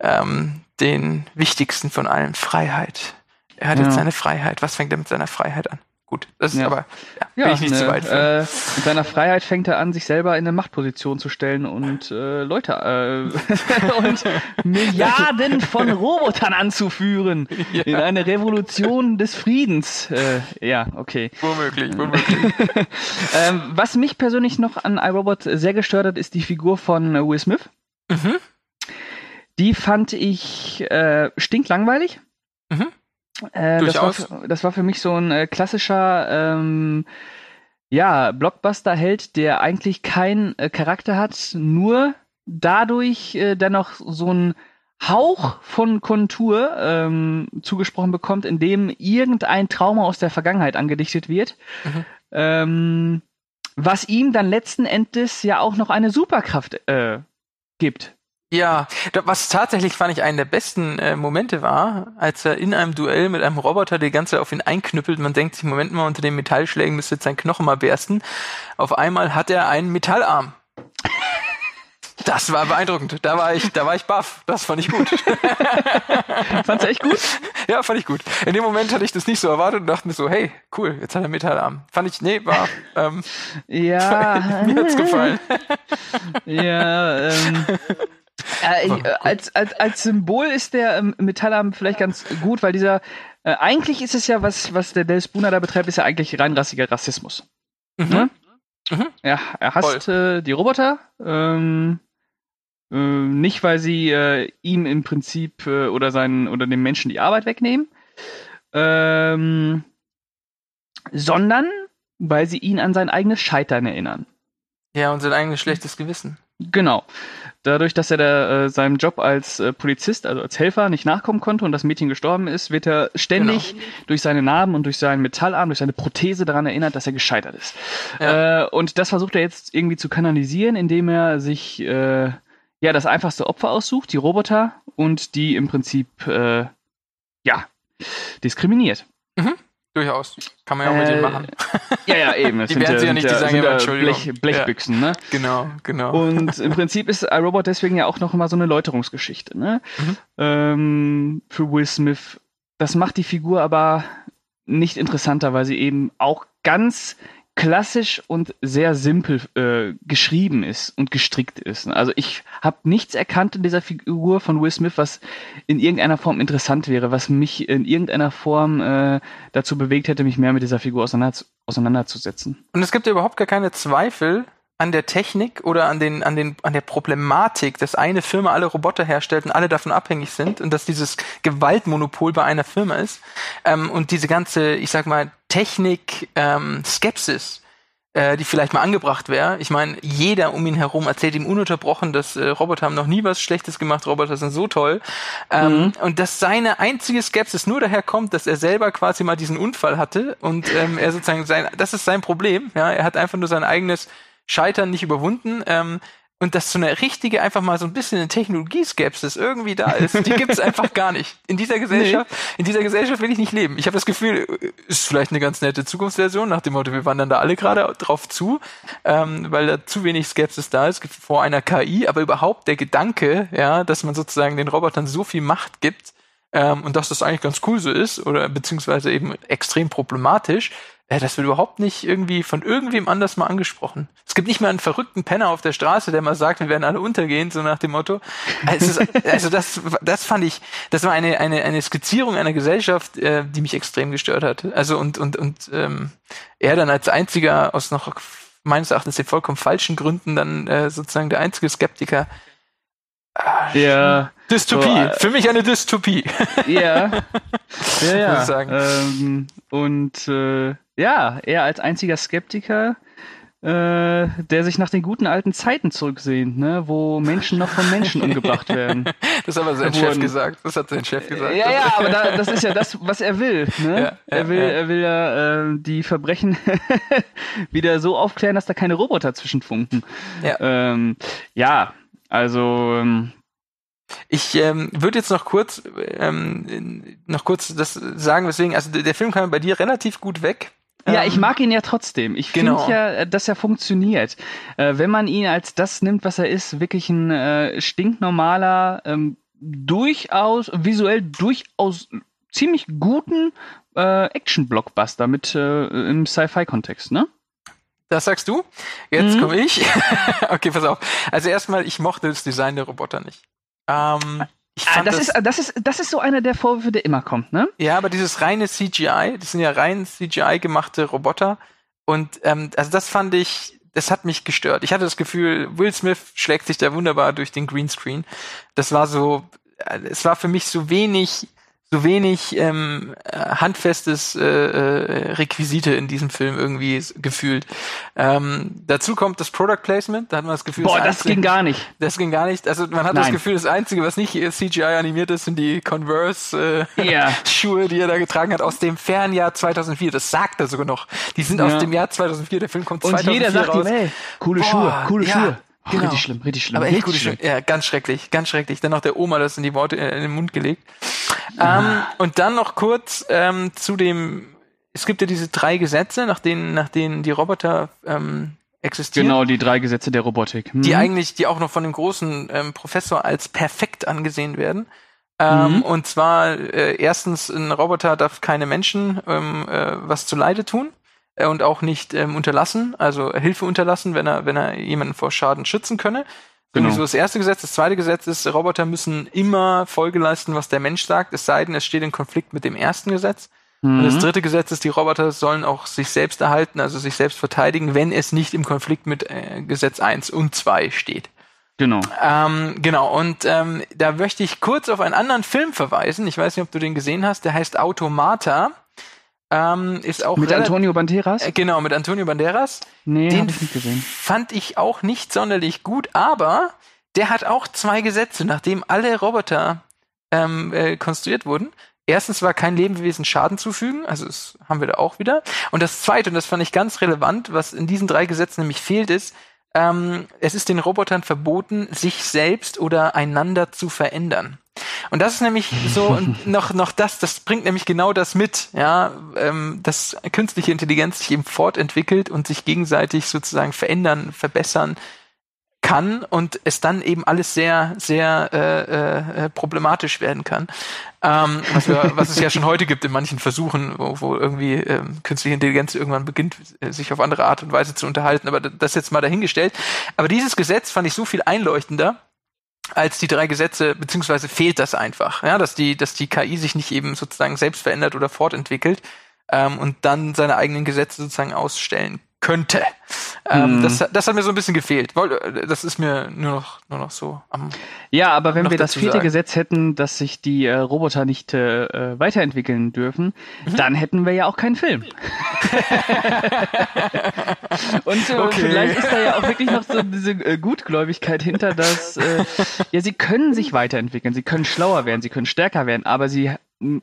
ähm, den wichtigsten von allen, Freiheit. Er hat ja. jetzt seine Freiheit. Was fängt er mit seiner Freiheit an? Gut, das ist ja. aber ja, ja, bin ich nicht ne, zu weit. Äh, mit seiner Freiheit fängt er an, sich selber in eine Machtposition zu stellen und äh, Leute äh, und Milliarden von Robotern anzuführen ja. in eine Revolution des Friedens. Äh, ja, okay. Womöglich, womöglich. ähm, was mich persönlich noch an iRobot sehr gestört hat, ist die Figur von Will Smith. Mhm. Die fand ich äh, stinklangweilig. Mhm. Äh, das, war, das, war, für mich so ein äh, klassischer ähm, ja, Blockbuster-Held, der eigentlich keinen äh, Charakter hat, nur dadurch äh, dennoch so ein Hauch von Kontur ähm, zugesprochen bekommt, in dem irgendein Trauma aus der Vergangenheit angedichtet wird, mhm. ähm, was ihm dann letzten Endes ja auch noch eine Superkraft äh, gibt. Ja, was tatsächlich fand ich einen der besten äh, Momente war, als er in einem Duell mit einem Roboter die ganze Zeit auf ihn einknüppelt. Man denkt sich, Moment mal, unter den Metallschlägen müsste jetzt sein Knochen mal bersten. Auf einmal hat er einen Metallarm. Das war beeindruckend. Da war ich, da war ich baff. Das fand ich gut. Fand's echt gut? Ja, fand ich gut. In dem Moment hatte ich das nicht so erwartet und dachte mir so, hey, cool, jetzt hat er Metallarm. Fand ich, nee, war, ähm, ja. mir hat's gefallen. ja, ähm, äh, ich, als, als, als Symbol ist der ähm, Metallarm vielleicht ganz gut, weil dieser, äh, eigentlich ist es ja, was, was der Del Spooner da betreibt, ist ja eigentlich reinrassiger Rassismus. Mhm. Ne? Mhm. Ja, er hasst äh, die Roboter, ähm, Äh, nicht, weil sie äh, ihm im Prinzip äh, oder seinen oder dem Menschen die Arbeit wegnehmen, ähm, sondern weil sie ihn an sein eigenes Scheitern erinnern. Ja, und sein eigenes schlechtes Gewissen. Genau. Dadurch, dass er da, äh, seinem Job als äh, Polizist, also als Helfer, nicht nachkommen konnte und das Mädchen gestorben ist, wird er ständig genau. durch seine Narben und durch seinen Metallarm, durch seine Prothese daran erinnert, dass er gescheitert ist. Ja. Äh, und das versucht er jetzt irgendwie zu kanalisieren, indem er sich äh, ja das einfachste Opfer aussucht, die Roboter, und die im Prinzip äh, ja diskriminiert. Mhm. Durchaus. Kann man ja auch mit denen äh, machen. Ja, ja, eben. die werden sie ja nicht die sagen, ja, Blech, Blechbüchsen, ja. ne? Genau, genau. Und im Prinzip ist iRobot deswegen ja auch noch immer so eine Läuterungsgeschichte, ne? Mhm. Ähm, für Will Smith. Das macht die Figur aber nicht interessanter, weil sie eben auch ganz klassisch und sehr simpel äh, geschrieben ist und gestrickt ist. Also ich habe nichts erkannt in dieser Figur von Will Smith, was in irgendeiner Form interessant wäre, was mich in irgendeiner Form äh, dazu bewegt hätte, mich mehr mit dieser Figur auseinander auseinanderzusetzen. Und es gibt ja überhaupt gar keine Zweifel, an der Technik oder an den, an den, an der Problematik, dass eine Firma alle Roboter herstellt und alle davon abhängig sind und dass dieses Gewaltmonopol bei einer Firma ist ähm, und diese ganze, ich sag mal, Technik ähm, Skepsis, äh, die vielleicht mal angebracht wäre. Ich meine, jeder um ihn herum erzählt ihm ununterbrochen, dass äh, Roboter haben noch nie was Schlechtes gemacht, Roboter sind so toll. Ähm, mhm. Und dass seine einzige Skepsis nur daher kommt, dass er selber quasi mal diesen Unfall hatte und ähm, er sozusagen sein, das ist sein Problem. Ja, er hat einfach nur sein eigenes Scheitern nicht überwunden. Ähm, und dass so eine richtige, einfach mal so ein bisschen eine Technologieskepsis irgendwie da ist, die gibt es einfach gar nicht. In dieser Gesellschaft, nee. in dieser Gesellschaft will ich nicht leben. Ich habe das Gefühl, ist vielleicht eine ganz nette Zukunftsversion, nach dem Motto, wir wandern da alle gerade drauf zu, ähm, weil da zu wenig Skepsis da ist vor einer KI, aber überhaupt der Gedanke, ja, dass man sozusagen den Robotern so viel Macht gibt, ähm, und dass das eigentlich ganz cool so ist, oder beziehungsweise eben extrem problematisch, ja, das wird überhaupt nicht irgendwie von irgendwem anders mal angesprochen. Es gibt nicht mal einen verrückten Penner auf der Straße, der mal sagt, wir werden alle untergehen, so nach dem Motto. Also, also das, das fand ich, das war eine, eine, eine Skizzierung einer Gesellschaft, äh, die mich extrem gestört hat. Also und, und, und ähm, er dann als einziger aus noch meines Erachtens den vollkommen falschen Gründen dann äh, sozusagen der einzige Skeptiker. Ah, ja. Dystopie. So, äh, Für mich eine Dystopie. Ja. ja, ja. Ähm, und äh, ja, er als einziger Skeptiker, äh, der sich nach den guten alten Zeiten zurücksehnt, ne, wo Menschen noch von Menschen umgebracht werden. Das hat aber sein Chef gesagt. Das hat sein Chef gesagt. Ja, ja, aber da, das ist ja das, was er will. Ne? Ja, er will, ja. er will ja äh, die Verbrechen wieder so aufklären, dass da keine Roboter zwischenfunken. Ja, ähm, ja also ähm, ich ähm, würde jetzt noch kurz ähm, noch kurz das sagen, weswegen, also der Film kam bei dir relativ gut weg. Ja, ich ähm, mag ihn ja trotzdem. Ich genau. finde ja, dass er funktioniert. Äh, wenn man ihn als das nimmt, was er ist, wirklich ein äh, stinknormaler, ähm, durchaus, visuell durchaus ziemlich guten äh, Action-Blockbuster mit äh, im Sci-Fi-Kontext, ne? Das sagst du? Jetzt mhm. komme ich. okay, pass auf. Also erstmal, ich mochte das Design der Roboter nicht. Ähm, ah, das, das, ist, das, ist, das ist so einer der Vorwürfe, der immer kommt, ne? Ja, aber dieses reine CGI, das sind ja rein CGI gemachte Roboter. Und ähm, also das fand ich, das hat mich gestört. Ich hatte das Gefühl, Will Smith schlägt sich da wunderbar durch den Greenscreen. Das war so, äh, es war für mich so wenig so wenig ähm, handfestes äh, äh, Requisite in diesem Film irgendwie gefühlt. Ähm, dazu kommt das Product Placement, da hat man das Gefühl, Boah, das, das ging gar nicht. Das ging gar nicht. Also man hat Nein. das Gefühl, das Einzige, was nicht CGI animiert ist, sind die Converse äh, yeah. Schuhe, die er da getragen hat, aus dem Fernjahr 2004. Das sagt er sogar noch. Die sind ja. aus dem Jahr 2004, der Film kommt Und 2004 jeder sagt raus. Ihm, ey, coole Boah, Schuhe, coole ja. Schuhe. Oh, genau. Richtig schlimm, richtig schlimm. Aber echt richtig schlimm. Ja, ganz schrecklich, ganz schrecklich. Dann noch der Oma das in die Worte in den Mund gelegt. Ähm, und dann noch kurz ähm, zu dem, es gibt ja diese drei Gesetze, nach denen, nach denen die Roboter ähm, existieren. Genau, die drei Gesetze der Robotik. Mhm. Die eigentlich, die auch noch von dem großen ähm, Professor als perfekt angesehen werden. Ähm, mhm. Und zwar äh, erstens, ein Roboter darf keine Menschen ähm, äh, was zu Leide tun äh, und auch nicht ähm, unterlassen, also Hilfe unterlassen, wenn er, wenn er jemanden vor Schaden schützen könne. Genau. So das erste Gesetz. Das zweite Gesetz ist, Roboter müssen immer Folge leisten, was der Mensch sagt, es sei denn, es steht in Konflikt mit dem ersten Gesetz. Mhm. Und das mhm. dritte Gesetz ist, die Roboter sollen auch sich selbst erhalten, also sich selbst verteidigen, wenn es nicht im Konflikt mit äh, Gesetz 1 und 2 steht. Genau. Ähm, genau, und ähm, da möchte ich kurz auf einen anderen Film verweisen. Ich weiß nicht, ob du den gesehen hast. Der heißt Automata. Ähm, ist auch mit Antonio Banderas? Äh, genau, mit Antonio Banderas. Nee, den ich nicht gesehen. fand ich auch nicht sonderlich gut, aber der hat auch zwei Gesetze, nachdem alle Roboter ähm, äh, konstruiert wurden. Erstens war kein Lebewesen Schaden zufügen, also das haben wir da auch wieder. Und das zweite, und das fand ich ganz relevant, was in diesen drei Gesetzen nämlich fehlt, ist, ähm, es ist den Robotern verboten, sich selbst oder einander zu verändern. Und das ist nämlich so noch noch das, das bringt nämlich genau das mit, ja, ähm, dass künstliche Intelligenz sich eben fortentwickelt und sich gegenseitig sozusagen verändern, verbessern kann und es dann eben alles sehr, sehr äh, äh, problematisch werden kann. Ähm, was, wir, was es ja schon heute gibt in manchen Versuchen, wo, wo irgendwie ähm, künstliche Intelligenz irgendwann beginnt, äh, sich auf andere Art und Weise zu unterhalten. Aber das jetzt mal dahingestellt. Aber dieses Gesetz fand ich so viel einleuchtender als die drei Gesetze, beziehungsweise fehlt das einfach, ja, dass die, dass die KI sich nicht eben sozusagen selbst verändert oder fortentwickelt ähm, und dann seine eigenen Gesetze sozusagen ausstellen könnte. Ähm, mhm. das, das hat mir so ein bisschen gefehlt. Das ist mir nur noch, nur noch so am. Ja, aber wenn wir das vierte sagen. Gesetz hätten, dass sich die äh, Roboter nicht äh, äh, weiterentwickeln dürfen, mhm. dann hätten wir ja auch keinen Film. Und äh, okay. vielleicht ist da ja auch wirklich noch so diese äh, Gutgläubigkeit hinter, dass äh, ja sie können sich weiterentwickeln, sie können schlauer werden, sie können stärker werden, aber sie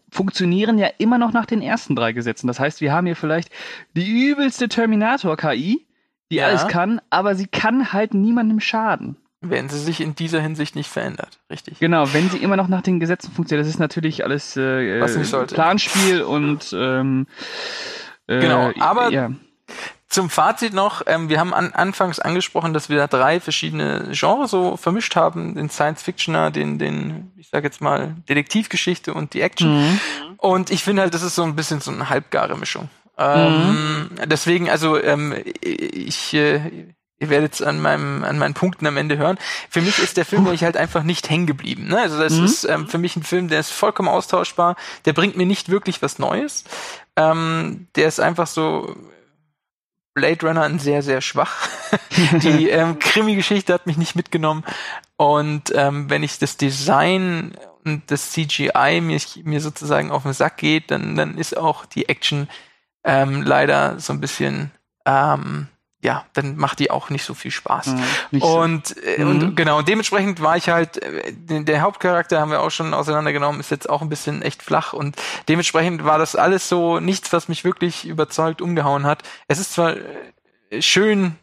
funktionieren ja immer noch nach den ersten drei Gesetzen. Das heißt, wir haben hier vielleicht die übelste Terminator-KI, die ja. alles kann, aber sie kann halt niemandem schaden. Wenn sie sich in dieser Hinsicht nicht verändert, richtig. Genau, wenn sie immer noch nach den Gesetzen funktioniert. Das ist natürlich alles äh, Planspiel und ähm, äh, genau, aber ja. Zum Fazit noch, ähm, wir haben an, anfangs angesprochen, dass wir da drei verschiedene Genres so vermischt haben, den Science-Fictioner, den, den, ich sag jetzt mal, Detektivgeschichte und die Action. Mhm. Und ich finde halt, das ist so ein bisschen so eine halbgare Mischung. Ähm, mhm. Deswegen, also ähm, ich, äh, ihr werdet es an meinem an meinen Punkten am Ende hören. Für mich ist der Film nämlich halt einfach nicht hängen geblieben. Ne? Also das mhm. ist ähm, für mich ein Film, der ist vollkommen austauschbar. Der bringt mir nicht wirklich was Neues. Ähm, der ist einfach so Blade Runner sehr, sehr schwach. die ähm, Krimi-Geschichte hat mich nicht mitgenommen. Und ähm, wenn ich das Design und das CGI mir, mir sozusagen auf den Sack geht, dann, dann ist auch die Action ähm, leider so ein bisschen ähm, ja, dann macht die auch nicht so viel Spaß. Mhm, und, so. äh, und mhm. genau, dementsprechend war ich halt, äh, der Hauptcharakter haben wir auch schon auseinandergenommen, ist jetzt auch ein bisschen echt flach und dementsprechend war das alles so nichts, was mich wirklich überzeugt umgehauen hat. Es ist zwar äh, schön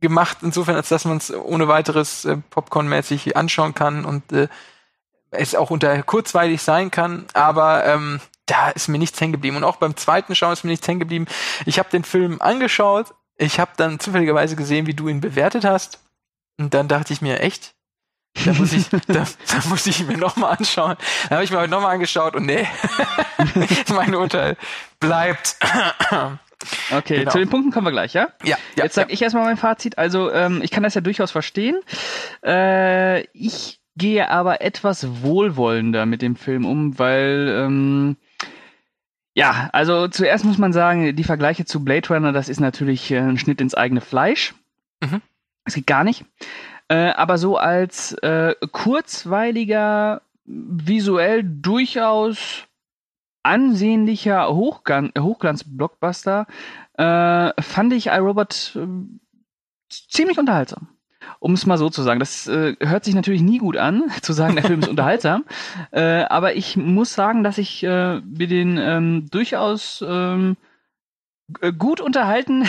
gemacht, insofern, als dass man es ohne weiteres äh, Popcorn-mäßig anschauen kann und äh, es auch unter kurzweilig sein kann, aber ähm, da ist mir nichts hängen geblieben. Und auch beim zweiten Schauen ist mir nichts hängen geblieben. Ich habe den Film angeschaut, ich habe dann zufälligerweise gesehen, wie du ihn bewertet hast. Und dann dachte ich mir, echt? Da muss ich, da, da muss ich mir nochmal anschauen. Da habe ich mir heute nochmal angeschaut und nee, mein Urteil bleibt. Okay, genau. zu den Punkten kommen wir gleich, ja? Ja. ja Jetzt sage ja. ich erstmal mein Fazit. Also, ähm, ich kann das ja durchaus verstehen. Äh, ich gehe aber etwas wohlwollender mit dem Film um, weil ähm, ja, also zuerst muss man sagen, die Vergleiche zu Blade Runner, das ist natürlich äh, ein Schnitt ins eigene Fleisch. Mhm. Das geht gar nicht. Äh, aber so als äh, kurzweiliger, visuell durchaus ansehnlicher Hochglan Hochglanz-Blockbuster äh, fand ich iRobot äh, ziemlich unterhaltsam um es mal so zu sagen. Das äh, hört sich natürlich nie gut an, zu sagen, der Film ist unterhaltsam. Äh, aber ich muss sagen, dass ich äh, mir den ähm, durchaus ähm, gut unterhalten.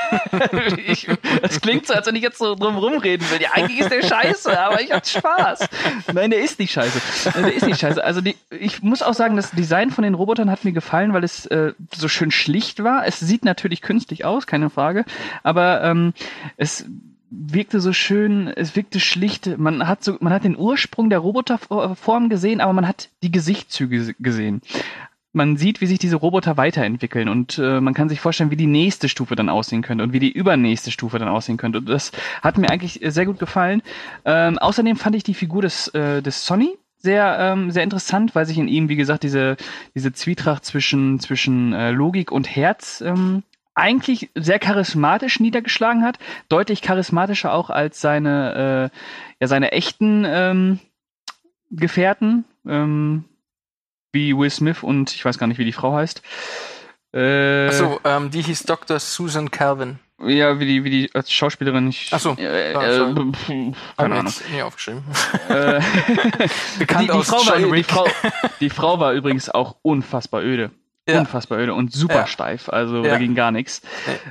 ich, das klingt so, als wenn ich jetzt so drum rumreden will. Ja, eigentlich ist der scheiße, aber ich hatte Spaß. Nein, der ist nicht scheiße. Der ist nicht scheiße. Also die, ich muss auch sagen, das Design von den Robotern hat mir gefallen, weil es äh, so schön schlicht war. Es sieht natürlich künstlich aus, keine Frage. Aber ähm, es wirkte so schön, es wirkte schlicht. Man hat so, man hat den Ursprung der Roboterform gesehen, aber man hat die Gesichtszüge gesehen. Man sieht, wie sich diese Roboter weiterentwickeln und äh, man kann sich vorstellen, wie die nächste Stufe dann aussehen könnte und wie die übernächste Stufe dann aussehen könnte. Und das hat mir eigentlich sehr gut gefallen. Ähm, außerdem fand ich die Figur des, äh, des Sonny sehr, ähm, sehr interessant, weil sich in ihm, wie gesagt, diese, diese Zwietracht zwischen, zwischen äh, Logik und Herz ähm, eigentlich sehr charismatisch niedergeschlagen hat, deutlich charismatischer auch als seine, äh, ja, seine echten ähm, Gefährten, ähm, wie Will Smith und ich weiß gar nicht, wie die Frau heißt. Äh, Achso, ähm, die hieß Dr. Susan Calvin. Ja, wie die, wie die als Schauspielerin. Ich, Achso, äh, äh, keine Ahnung. Nie aufgeschrieben. Äh, Bekannt die, die, aus Frau war, die. Frau, die Frau war übrigens auch unfassbar öde. Ja. Unfassbar öde und super Ja. steif, also Ja. da ging gar nichts.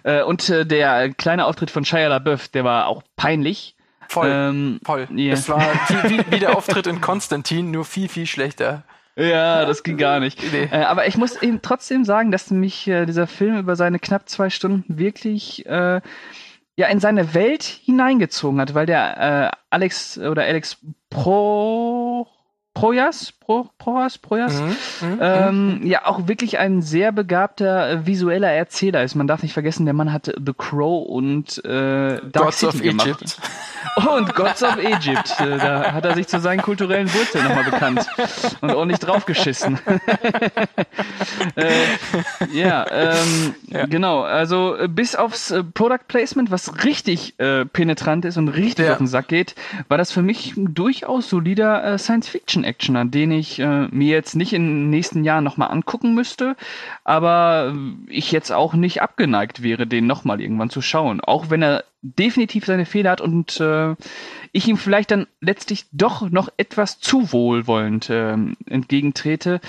Äh, und äh, der kleine Auftritt von Shia LaBeouf, der war auch peinlich. Voll, Ähm, voll. ja. Das war wie, wie, wie der Auftritt in Konstantin, nur viel, viel schlechter. Ja, das ging gar nicht. Nee. Äh, aber ich muss eben trotzdem sagen, dass mich äh, dieser Film über seine knapp zwei Stunden wirklich äh, ja in seine Welt hineingezogen hat, weil der äh, Alex oder Alex Pro Projas, Pro, Projas, Projas, Mhm, mhm, ähm, ja auch wirklich ein sehr begabter äh, visueller Erzähler ist. Man darf nicht vergessen, der Mann hat The Crow und äh, Dark Gods City of gemacht. Egypt. Und Gods of Egypt. Äh, Da hat er sich zu seinen kulturellen Wurzeln nochmal bekannt und ordentlich draufgeschissen. äh, ja, ähm, Ja. genau. Also äh, bis aufs Product Placement, was richtig äh, penetrant ist und richtig Ja. auf den Sack geht, war das für mich ein durchaus solider äh, Science-Fiction-Actioner, den ich äh, mir jetzt nicht in den nächsten Jahren nochmal angucken müsste, aber äh, ich jetzt auch nicht abgeneigt wäre, den nochmal irgendwann zu schauen. Auch wenn er definitiv seine Fehler hat und äh, ich ihm vielleicht dann letztlich doch noch etwas zu wohlwollend ähm, entgegentrete,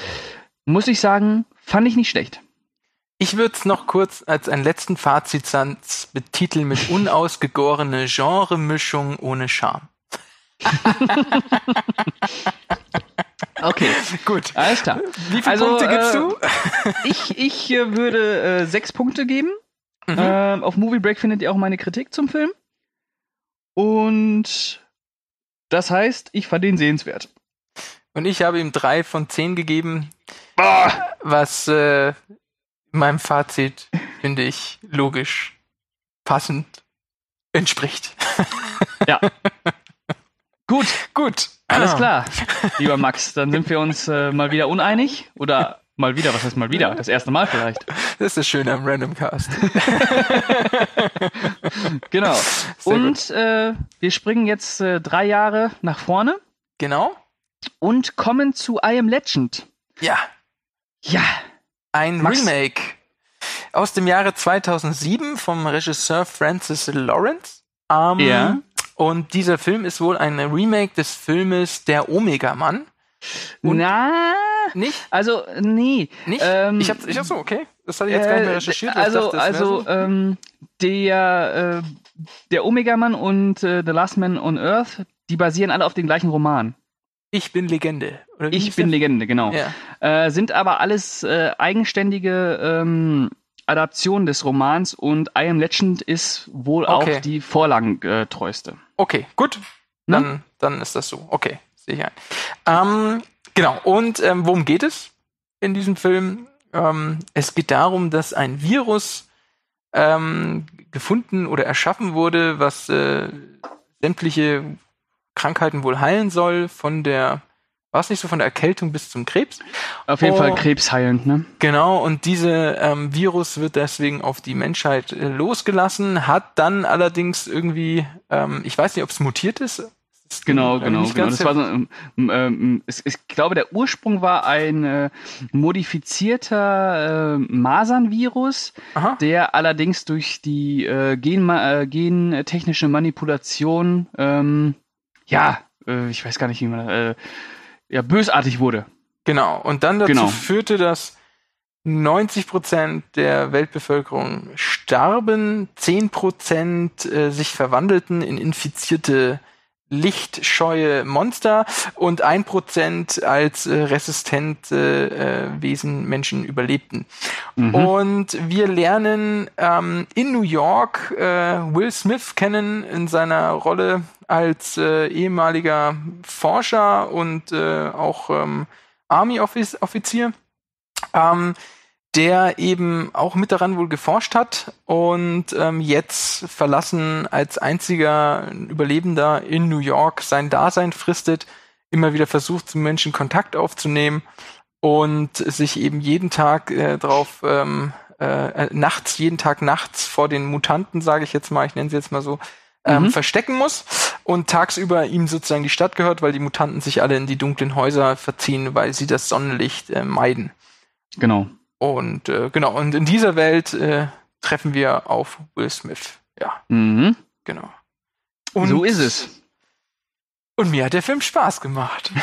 muss ich sagen, fand ich nicht schlecht. Ich würde es noch kurz als einen letzten Fazitsatz betiteln mit unausgegorene Genremischung ohne Charme. Okay, Gut. alles klar. Wie viele Also, Punkte gibst äh, du? Ich, ich äh, würde äh, sechs Punkte geben. Mhm. Ähm, auf Movie Break findet ihr auch meine Kritik zum Film. Und das heißt, ich fand ihn sehenswert. Und ich habe ihm drei von zehn gegeben, was äh, meinem Fazit, finde ich, logisch, passend entspricht. Gut, Gut. alles klar. Lieber Max, dann sind wir uns äh, mal wieder uneinig. Oder mal wieder, was heißt mal wieder? Das erste Mal vielleicht. Das ist das Schöne am Random Cast. Genau. Sehr Und äh, wir springen jetzt äh, drei Jahre nach vorne Genau. und kommen zu I Am Legend. Ja. Ja, Ein Max? Remake aus dem Jahre 2007 vom Regisseur Francis Lawrence. Ähm, Ja. Und dieser Film ist wohl ein Remake des Filmes Der Omega-Mann. Na, Nicht? also nee. Nicht? Ähm, ich hab's, ich hab so, okay. Das hatte ich jetzt gar nicht mehr Äh, recherchiert. Also, dachte, das also so. ähm, der, äh, der Omega-Mann und äh, The Last Man on Earth, die basieren alle auf dem gleichen Roman. ich bin Legende. Ich bin der? Legende, genau. Ja. Äh, sind aber alles äh, eigenständige ähm, Adaptionen des Romans und I Am Legend ist wohl Okay. auch die vorlagentreueste. Okay, gut. Ne? Dann, dann ist das so. Okay, sehe ich ein. Ähm, genau. Und ähm, worum geht es in diesem Film? Ähm, es geht darum, dass ein Virus ähm, gefunden oder erschaffen wurde, was äh, sämtliche Krankheiten wohl heilen soll, von der, war es nicht so, von der Erkältung bis zum Krebs. Auf jeden Oh. Fall krebsheilend, ne? Genau, und diese ähm, Virus wird deswegen auf die Menschheit äh, losgelassen, hat dann allerdings irgendwie, ähm, ich weiß nicht, ob es mutiert ist. Ist, Genau, genau, genau. Das war so, ähm, ähm, es, ich glaube, der Ursprung war ein äh, modifizierter äh, Masernvirus, Aha. der allerdings durch die äh, Genma äh, gentechnische Manipulation, ähm, ja, äh, ich weiß gar nicht, wie man, äh, ja, bösartig wurde. Genau. Und dann dazu Genau. führte, dass 90 Prozent der Weltbevölkerung starben, 10 Prozent äh, sich verwandelten in infizierte lichtscheue Monster und 1 Prozent als äh, resistente äh, Wesen Menschen überlebten. Mhm. Und wir lernen ähm, in New York äh, Will Smith kennen in seiner Rolle als äh, ehemaliger Forscher und äh, auch ähm, Army-Offizier, ähm, der eben auch mit daran wohl geforscht hat und ähm, jetzt verlassen als einziger Überlebender in New York sein Dasein fristet, immer wieder versucht, zu Menschen Kontakt aufzunehmen und sich eben jeden Tag äh, darauf ähm, äh, nachts, jeden Tag nachts vor den Mutanten, sage ich jetzt mal, ich nenne sie jetzt mal so, ähm, mhm. verstecken muss und tagsüber ihm sozusagen die Stadt gehört, weil die Mutanten sich alle in die dunklen Häuser verziehen, weil sie das Sonnenlicht äh, meiden. Genau. Und äh, genau, und in dieser Welt äh, treffen wir auf Will Smith. Ja. Mhm. Genau. Und, so ist es. Und mir hat der Film Spaß gemacht.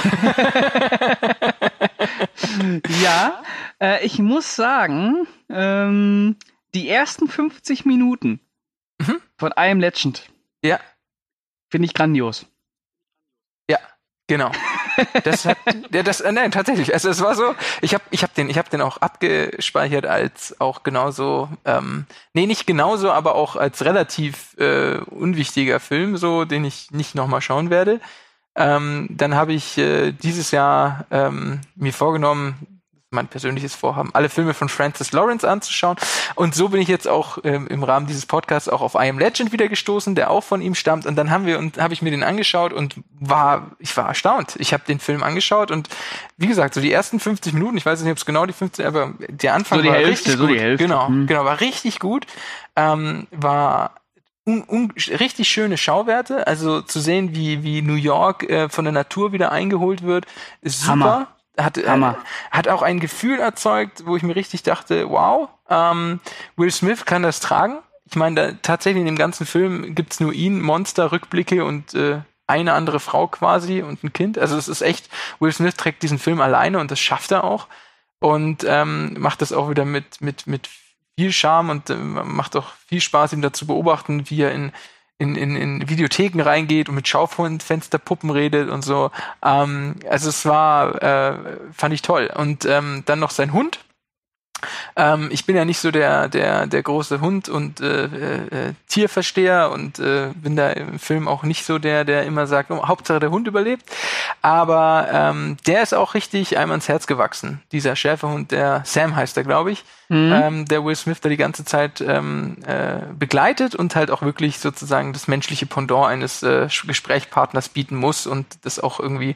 ja, äh, ich muss sagen, ähm, die ersten 50 Minuten mhm. von I Am Legend. Ja. Finde ich grandios. Ja, genau. Das hat, ja, das, äh, nein, tatsächlich. Also es war so, ich habe ich hab den, ich hab den auch abgespeichert als auch genauso, ähm, nee, nicht genauso, aber auch als relativ äh, unwichtiger Film, so, den ich nicht nochmal schauen werde. Ähm, dann habe ich äh, dieses Jahr ähm, mir vorgenommen, mein persönliches Vorhaben, alle Filme von Francis Lawrence anzuschauen. Und so bin ich jetzt auch ähm, im Rahmen dieses Podcasts auch auf I Am Legend wieder gestoßen, der auch von ihm stammt. Und dann haben wir und habe ich mir den angeschaut und war, ich war erstaunt. Ich habe den Film angeschaut und wie gesagt, so die ersten 50 Minuten, ich weiß nicht, ob es genau die 50, aber der Anfang so die war Hälfte, richtig so gut. Die Hälfte. Genau, mhm. genau, war richtig gut. Ähm, war Un, un, richtig schöne Schauwerte, also zu sehen, wie, wie New York äh, von der Natur wieder eingeholt wird, ist super. Hammer hat, äh, hat auch ein Gefühl erzeugt, wo ich mir richtig dachte, wow, ähm, Will Smith kann das tragen. Ich meine, tatsächlich in dem ganzen Film gibt's nur ihn, Monster, Rückblicke und äh, eine andere Frau quasi und ein Kind. Also es ist echt, Will Smith trägt diesen Film alleine und das schafft er auch. Und ähm, macht das auch wieder mit, mit, mit viel Charme und äh, macht auch viel Spaß, ihm dazu beobachten, wie er in in, in, in Videotheken reingeht und mit Schaufensterpuppen redet und so. Ähm, also es war, äh, fand ich toll. Und ähm, dann noch sein Hund. Ähm, ich bin ja nicht so der, der, der große Hund- und äh, äh, Tierversteher und äh, bin da im Film auch nicht so der, der immer sagt, oh, Hauptsache der Hund überlebt. Aber ähm, der ist auch richtig einem ans Herz gewachsen. Dieser Schäferhund, der Sam heißt er, glaube ich mhm. ähm, der Will Smith da die ganze Zeit ähm, äh, begleitet und halt auch wirklich sozusagen das menschliche Pendant eines äh, Gesprächspartners bieten muss und das auch irgendwie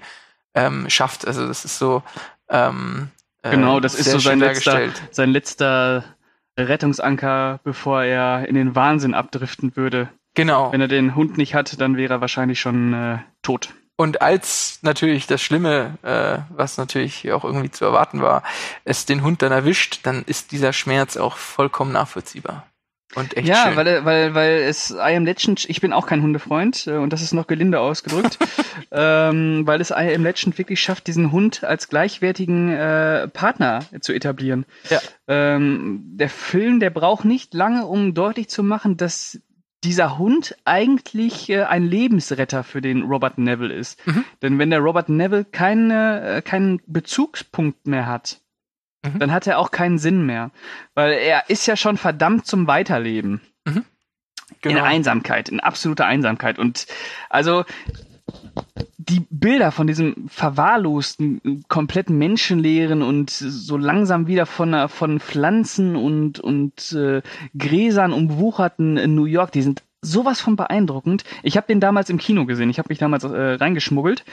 ähm, schafft. Also das ist so ähm, äh, genau, das ist so sein letzter, sein letzter Rettungsanker, bevor er in den Wahnsinn abdriften würde. Genau. Wenn er den Hund nicht hat, dann wäre er wahrscheinlich schon äh, tot. Und als natürlich das Schlimme, äh, was natürlich auch irgendwie zu erwarten war, es den Hund dann erwischt, dann ist dieser Schmerz auch vollkommen nachvollziehbar. Und echt ja, schön. weil weil weil es I Am Legend, ich bin auch kein Hundefreund äh, und das ist noch gelinde ausgedrückt, ähm, weil es I Am Legend wirklich schafft, diesen Hund als gleichwertigen äh, Partner zu etablieren. Ja. Ähm, der Film, der braucht nicht lange, um deutlich zu machen, dass dieser Hund eigentlich äh, ein Lebensretter für den Robert Neville ist. Mhm. Denn wenn der Robert Neville keine, äh, keinen Bezugspunkt mehr hat, mhm. dann hat er auch keinen Sinn mehr. Weil er ist ja schon verdammt zum Weiterleben. Mhm. Genau. In Einsamkeit, in absoluter Einsamkeit. Und also die Bilder von diesem verwahrlosten, komplett menschenleeren und so langsam wieder von, von Pflanzen und, und äh, Gräsern umwucherten in New York, die sind sowas von beeindruckend. Ich habe den damals im Kino gesehen, ich habe mich damals äh, reingeschmuggelt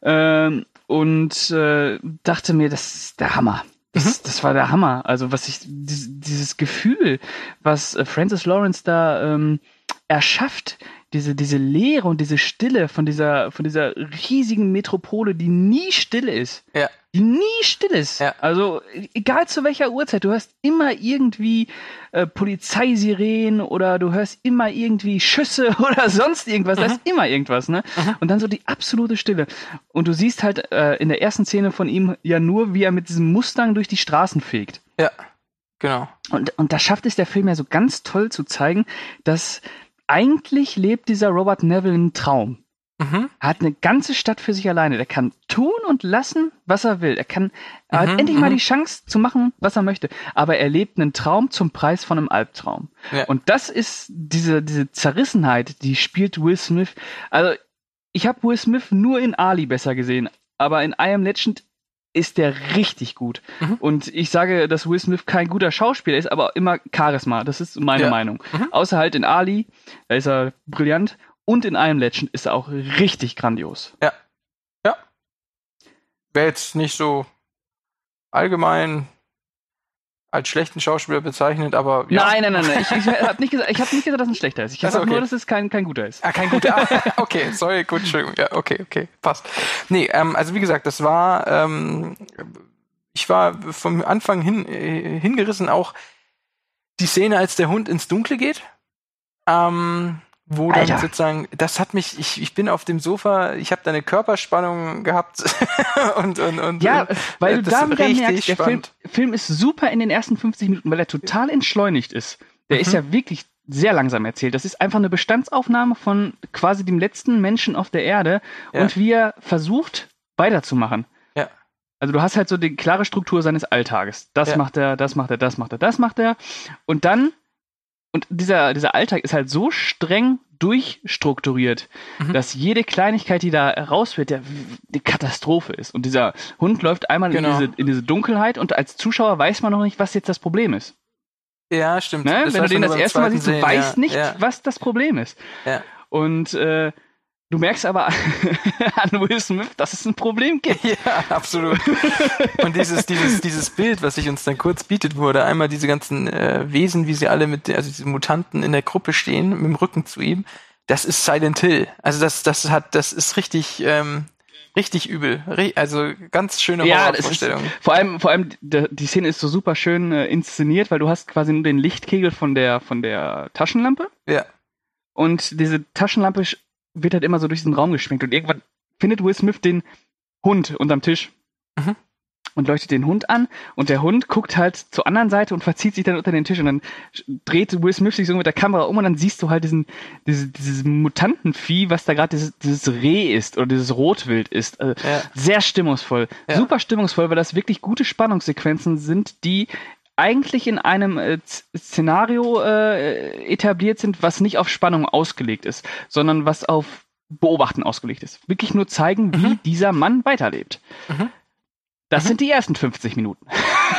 äh, und äh, dachte mir, das ist der Hammer. Das, mhm. das war der Hammer. Also was ich, dieses, Gefühl, was äh, Francis Lawrence da ähm, erschafft, diese, diese Leere und diese Stille von dieser, von dieser riesigen Metropole, die nie still ist. Ja. Die nie still ist. Ja. Also, egal zu welcher Uhrzeit, du hörst immer irgendwie äh, Polizeisirenen oder du hörst immer irgendwie Schüsse oder sonst irgendwas. Mhm. Da ist immer irgendwas, ne? Mhm. Und dann so die absolute Stille. Und du siehst halt äh, in der ersten Szene von ihm ja nur, wie er mit diesem Mustang durch die Straßen fegt. Ja. Genau. Und, und da schafft es der Film ja so ganz toll zu zeigen, dass eigentlich lebt dieser Robert Neville einen Traum. Mhm. Er hat eine ganze Stadt für sich alleine. Der kann tun und lassen, was er will. Er kann, mhm, er hat mhm, endlich mal mhm. die Chance zu machen, was er möchte. Aber er lebt einen Traum zum Preis von einem Albtraum. Ja. Und das ist diese, diese Zerrissenheit, die spielt Will Smith. Also, ich habe Will Smith nur in Ali besser gesehen. Aber in I Am Legend ist der richtig gut. Mhm. Und ich sage, dass Will Smith kein guter Schauspieler ist, aber immer Charisma. Das ist meine ja. Meinung. Mhm. Außer halt in Ali, da ist er brillant. Und in Am Legend ist er auch richtig grandios. Ja. Ja. Wäre jetzt nicht so allgemein als schlechten Schauspieler bezeichnet, aber ja. Nein, nein, nein, nein. Ich, ich habe nicht, gesagt, ich hab nicht gesagt, dass es ein schlechter ist. Ich habe also, okay. nur, dass es kein, kein guter ist. Ah, kein guter. Ah, okay, sorry, gut, Entschuldigung. Ja, okay, okay, passt. Nee, ähm, also wie gesagt, das war, ähm, ich war vom Anfang hin äh, hingerissen auch die Szene, als der Hund ins Dunkle geht. Ähm, wo dann Alter. sozusagen, das hat mich, ich, ich bin auf dem Sofa, ich habe da eine Körperspannung gehabt und, und, und Ja, weil du da wieder merkst, der Film, Film, ist super in den ersten 50 Minuten, weil er total entschleunigt ist. Der mhm. ist ja wirklich sehr langsam erzählt. Das ist einfach eine Bestandsaufnahme von quasi dem letzten Menschen auf der Erde ja. und wie er versucht weiterzumachen. Ja. Also du hast halt so die klare Struktur seines Alltages. Das ja. macht er, das macht er, das macht er, das macht er. Und dann und dieser, dieser Alltag ist halt so streng durchstrukturiert, mhm. dass jede Kleinigkeit, die da raus wird, der, die Katastrophe ist. Und dieser Hund läuft einmal genau. in, diese, in diese Dunkelheit und als Zuschauer weiß man noch nicht, was jetzt das Problem ist. Ja, stimmt. Ne? Wenn du den das erste Mal siehst, du weißt ja. nicht, ja. was das Problem ist. Ja. Und äh, Du merkst aber an Will Smith, dass es ein Problem gibt. Ja, absolut. Und dieses, dieses, dieses Bild, was sich uns dann kurz bietet, er einmal diese ganzen äh, Wesen, wie sie alle mit, also diese Mutanten in der Gruppe stehen, mit dem Rücken zu ihm, das ist Silent Hill. Also das, das hat, das ist richtig, ähm, richtig übel. Also ganz schöne ja, Horrorvorstellung. Ist, vor allem, vor allem die Szene ist so super schön äh, inszeniert, weil du hast quasi nur den Lichtkegel von der von der Taschenlampe. Ja. Und diese Taschenlampe wird halt immer so durch diesen Raum geschwenkt und irgendwann findet Will Smith den Hund unterm Tisch mhm. und leuchtet den Hund an und der Hund guckt halt zur anderen Seite und verzieht sich dann unter den Tisch und dann dreht Will Smith sich so mit der Kamera um und dann siehst du halt diesen, diese, dieses Mutantenvieh, was da gerade dieses, dieses Reh ist oder dieses Rotwild ist. Also ja. Sehr stimmungsvoll. Ja. Super stimmungsvoll, weil das wirklich gute Spannungssequenzen sind, die eigentlich in einem äh, Szenario äh, etabliert sind, was nicht auf Spannung ausgelegt ist, sondern was auf Beobachten ausgelegt ist. Wirklich nur zeigen, mhm. wie dieser Mann weiterlebt. Mhm. Das mhm. sind die ersten 50 Minuten.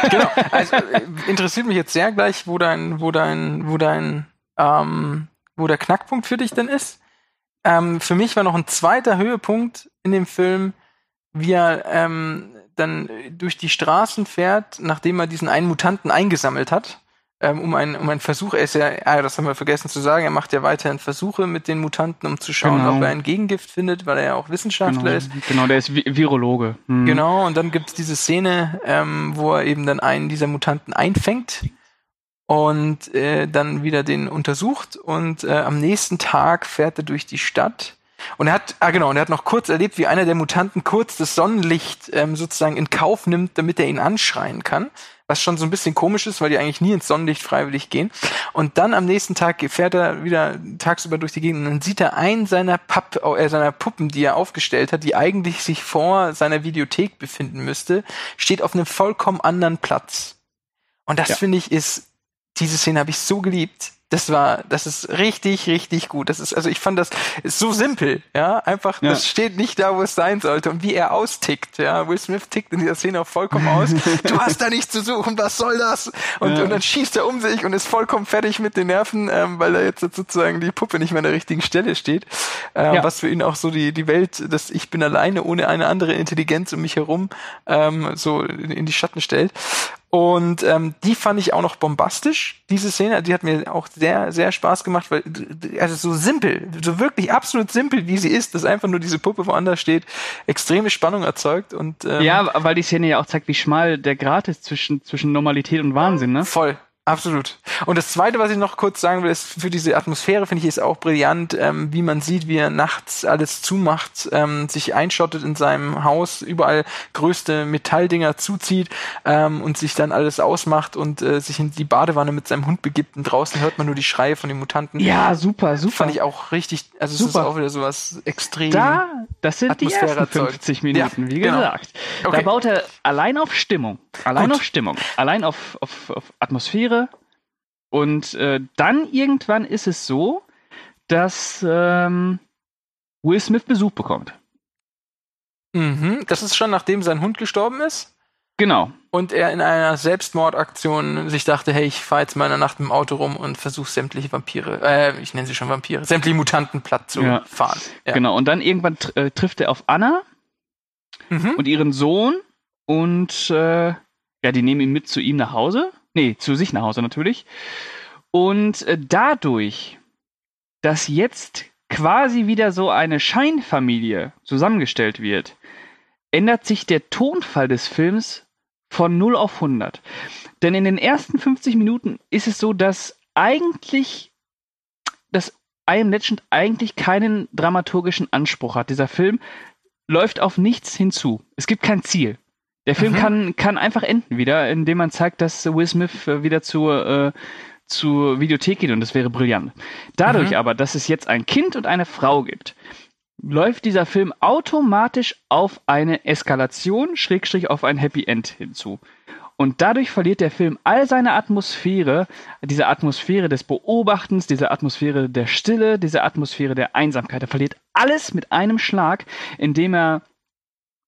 Genau. Also äh, interessiert mich jetzt sehr gleich, wo dein, wo dein, wo dein, ähm, wo der Knackpunkt für dich denn ist. Ähm, für mich war noch ein zweiter Höhepunkt in dem Film, wie er ähm, dann durch die Straßen fährt, nachdem er diesen einen Mutanten eingesammelt hat, ähm, um einen, um einen Versuch, er ist ja, ah, das haben wir vergessen zu sagen, er macht ja weiterhin Versuche mit den Mutanten, um zu schauen, genau. ob er ein Gegengift findet, weil er ja auch Wissenschaftler genau. ist. Genau, der ist Vi Virologe. Mhm. Genau, und dann gibt's diese Szene, ähm, wo er eben dann einen dieser Mutanten einfängt und äh, dann wieder den untersucht und äh, am nächsten Tag fährt er durch die Stadt und er hat, ah genau, und er hat noch kurz erlebt, wie einer der Mutanten kurz das Sonnenlicht ähm, sozusagen in Kauf nimmt, damit er ihn anschreien kann. Was schon so ein bisschen komisch ist, weil die eigentlich nie ins Sonnenlicht freiwillig gehen. Und dann am nächsten Tag fährt er wieder tagsüber durch die Gegend und dann sieht er einen seiner, Papp, äh, seiner Puppen, die er aufgestellt hat, die eigentlich sich vor seiner Videothek befinden müsste, steht auf einem vollkommen anderen Platz. Und das ja. finde ich ist, diese Szene habe ich so geliebt das war, das ist richtig, richtig gut. Das ist, also ich fand das ist so simpel, ja, einfach, ja. das steht nicht da, wo es sein sollte und wie er austickt, ja. Will Smith tickt in dieser Szene auch vollkommen aus. du hast da nichts zu suchen, was soll das? Und, ja. und dann schießt er um sich und ist vollkommen fertig mit den Nerven, ähm, weil da jetzt sozusagen die Puppe nicht mehr an der richtigen Stelle steht. Ähm, ja. Was für ihn auch so die, die Welt, dass ich bin alleine ohne eine andere Intelligenz um mich herum, ähm, so in, in die Schatten stellt. Und ähm, die fand ich auch noch bombastisch, diese Szene. Die hat mir auch sehr, sehr Spaß gemacht, weil also so simpel, so wirklich absolut simpel, wie sie ist, dass einfach nur diese Puppe woanders steht, extreme Spannung erzeugt. Und ähm, Ja, weil die Szene ja auch zeigt, wie schmal der Grad ist zwischen, zwischen Normalität und Wahnsinn, ne? Voll, Absolut. Und das Zweite, was ich noch kurz sagen will, ist für diese Atmosphäre finde ich ist auch brillant, ähm, wie man sieht, wie er nachts alles zumacht, ähm, sich einschottet in seinem Haus, überall größte Metalldinger zuzieht ähm, und sich dann alles ausmacht und äh, sich in die Badewanne mit seinem Hund begibt und draußen hört man nur die Schreie von den Mutanten. Ja, super, super. Fand ich auch richtig, also super. es ist auch wieder sowas extrem. Da, das sind die ersten 50 Minuten, ja, wie genau. gesagt. Genau. Okay. Da baut er allein auf Stimmung, allein Gut. auf Stimmung, allein auf, auf, auf Atmosphäre. Und äh, dann irgendwann ist es so, dass ähm, Will Smith Besuch bekommt. Mhm, das ist schon nachdem sein Hund gestorben ist? Genau. Und er in einer Selbstmordaktion sich dachte, hey, ich fahre jetzt mal in der Nacht im Auto rum und versuche sämtliche Vampire, äh, ich nenne sie schon Vampire, sämtliche Mutanten platt zu ja. fahren. Ja. Genau, und dann irgendwann tr äh, trifft er auf Anna mhm. und ihren Sohn und äh, ja, die nehmen ihn mit zu ihm nach Hause Nee, zu sich nach Hause natürlich. Und äh, dadurch, dass jetzt quasi wieder so eine Scheinfamilie zusammengestellt wird, ändert sich der Tonfall des Films von 0 auf 100. Denn in den ersten 50 Minuten ist es so, dass eigentlich dass I Am Legend eigentlich keinen dramaturgischen Anspruch hat. Dieser Film läuft auf nichts hinzu. Es gibt kein Ziel. Der Film mhm. kann, kann einfach enden wieder, indem man zeigt, dass Will Smith äh, wieder zur, äh, zur Videothek geht und das wäre brillant. Dadurch mhm. aber, dass es jetzt ein Kind und eine Frau gibt, läuft dieser Film automatisch auf eine Eskalation, Schrägstrich auf ein Happy End hinzu. Und dadurch verliert der Film all seine Atmosphäre, diese Atmosphäre des Beobachtens, diese Atmosphäre der Stille, diese Atmosphäre der Einsamkeit. Er verliert alles mit einem Schlag, indem er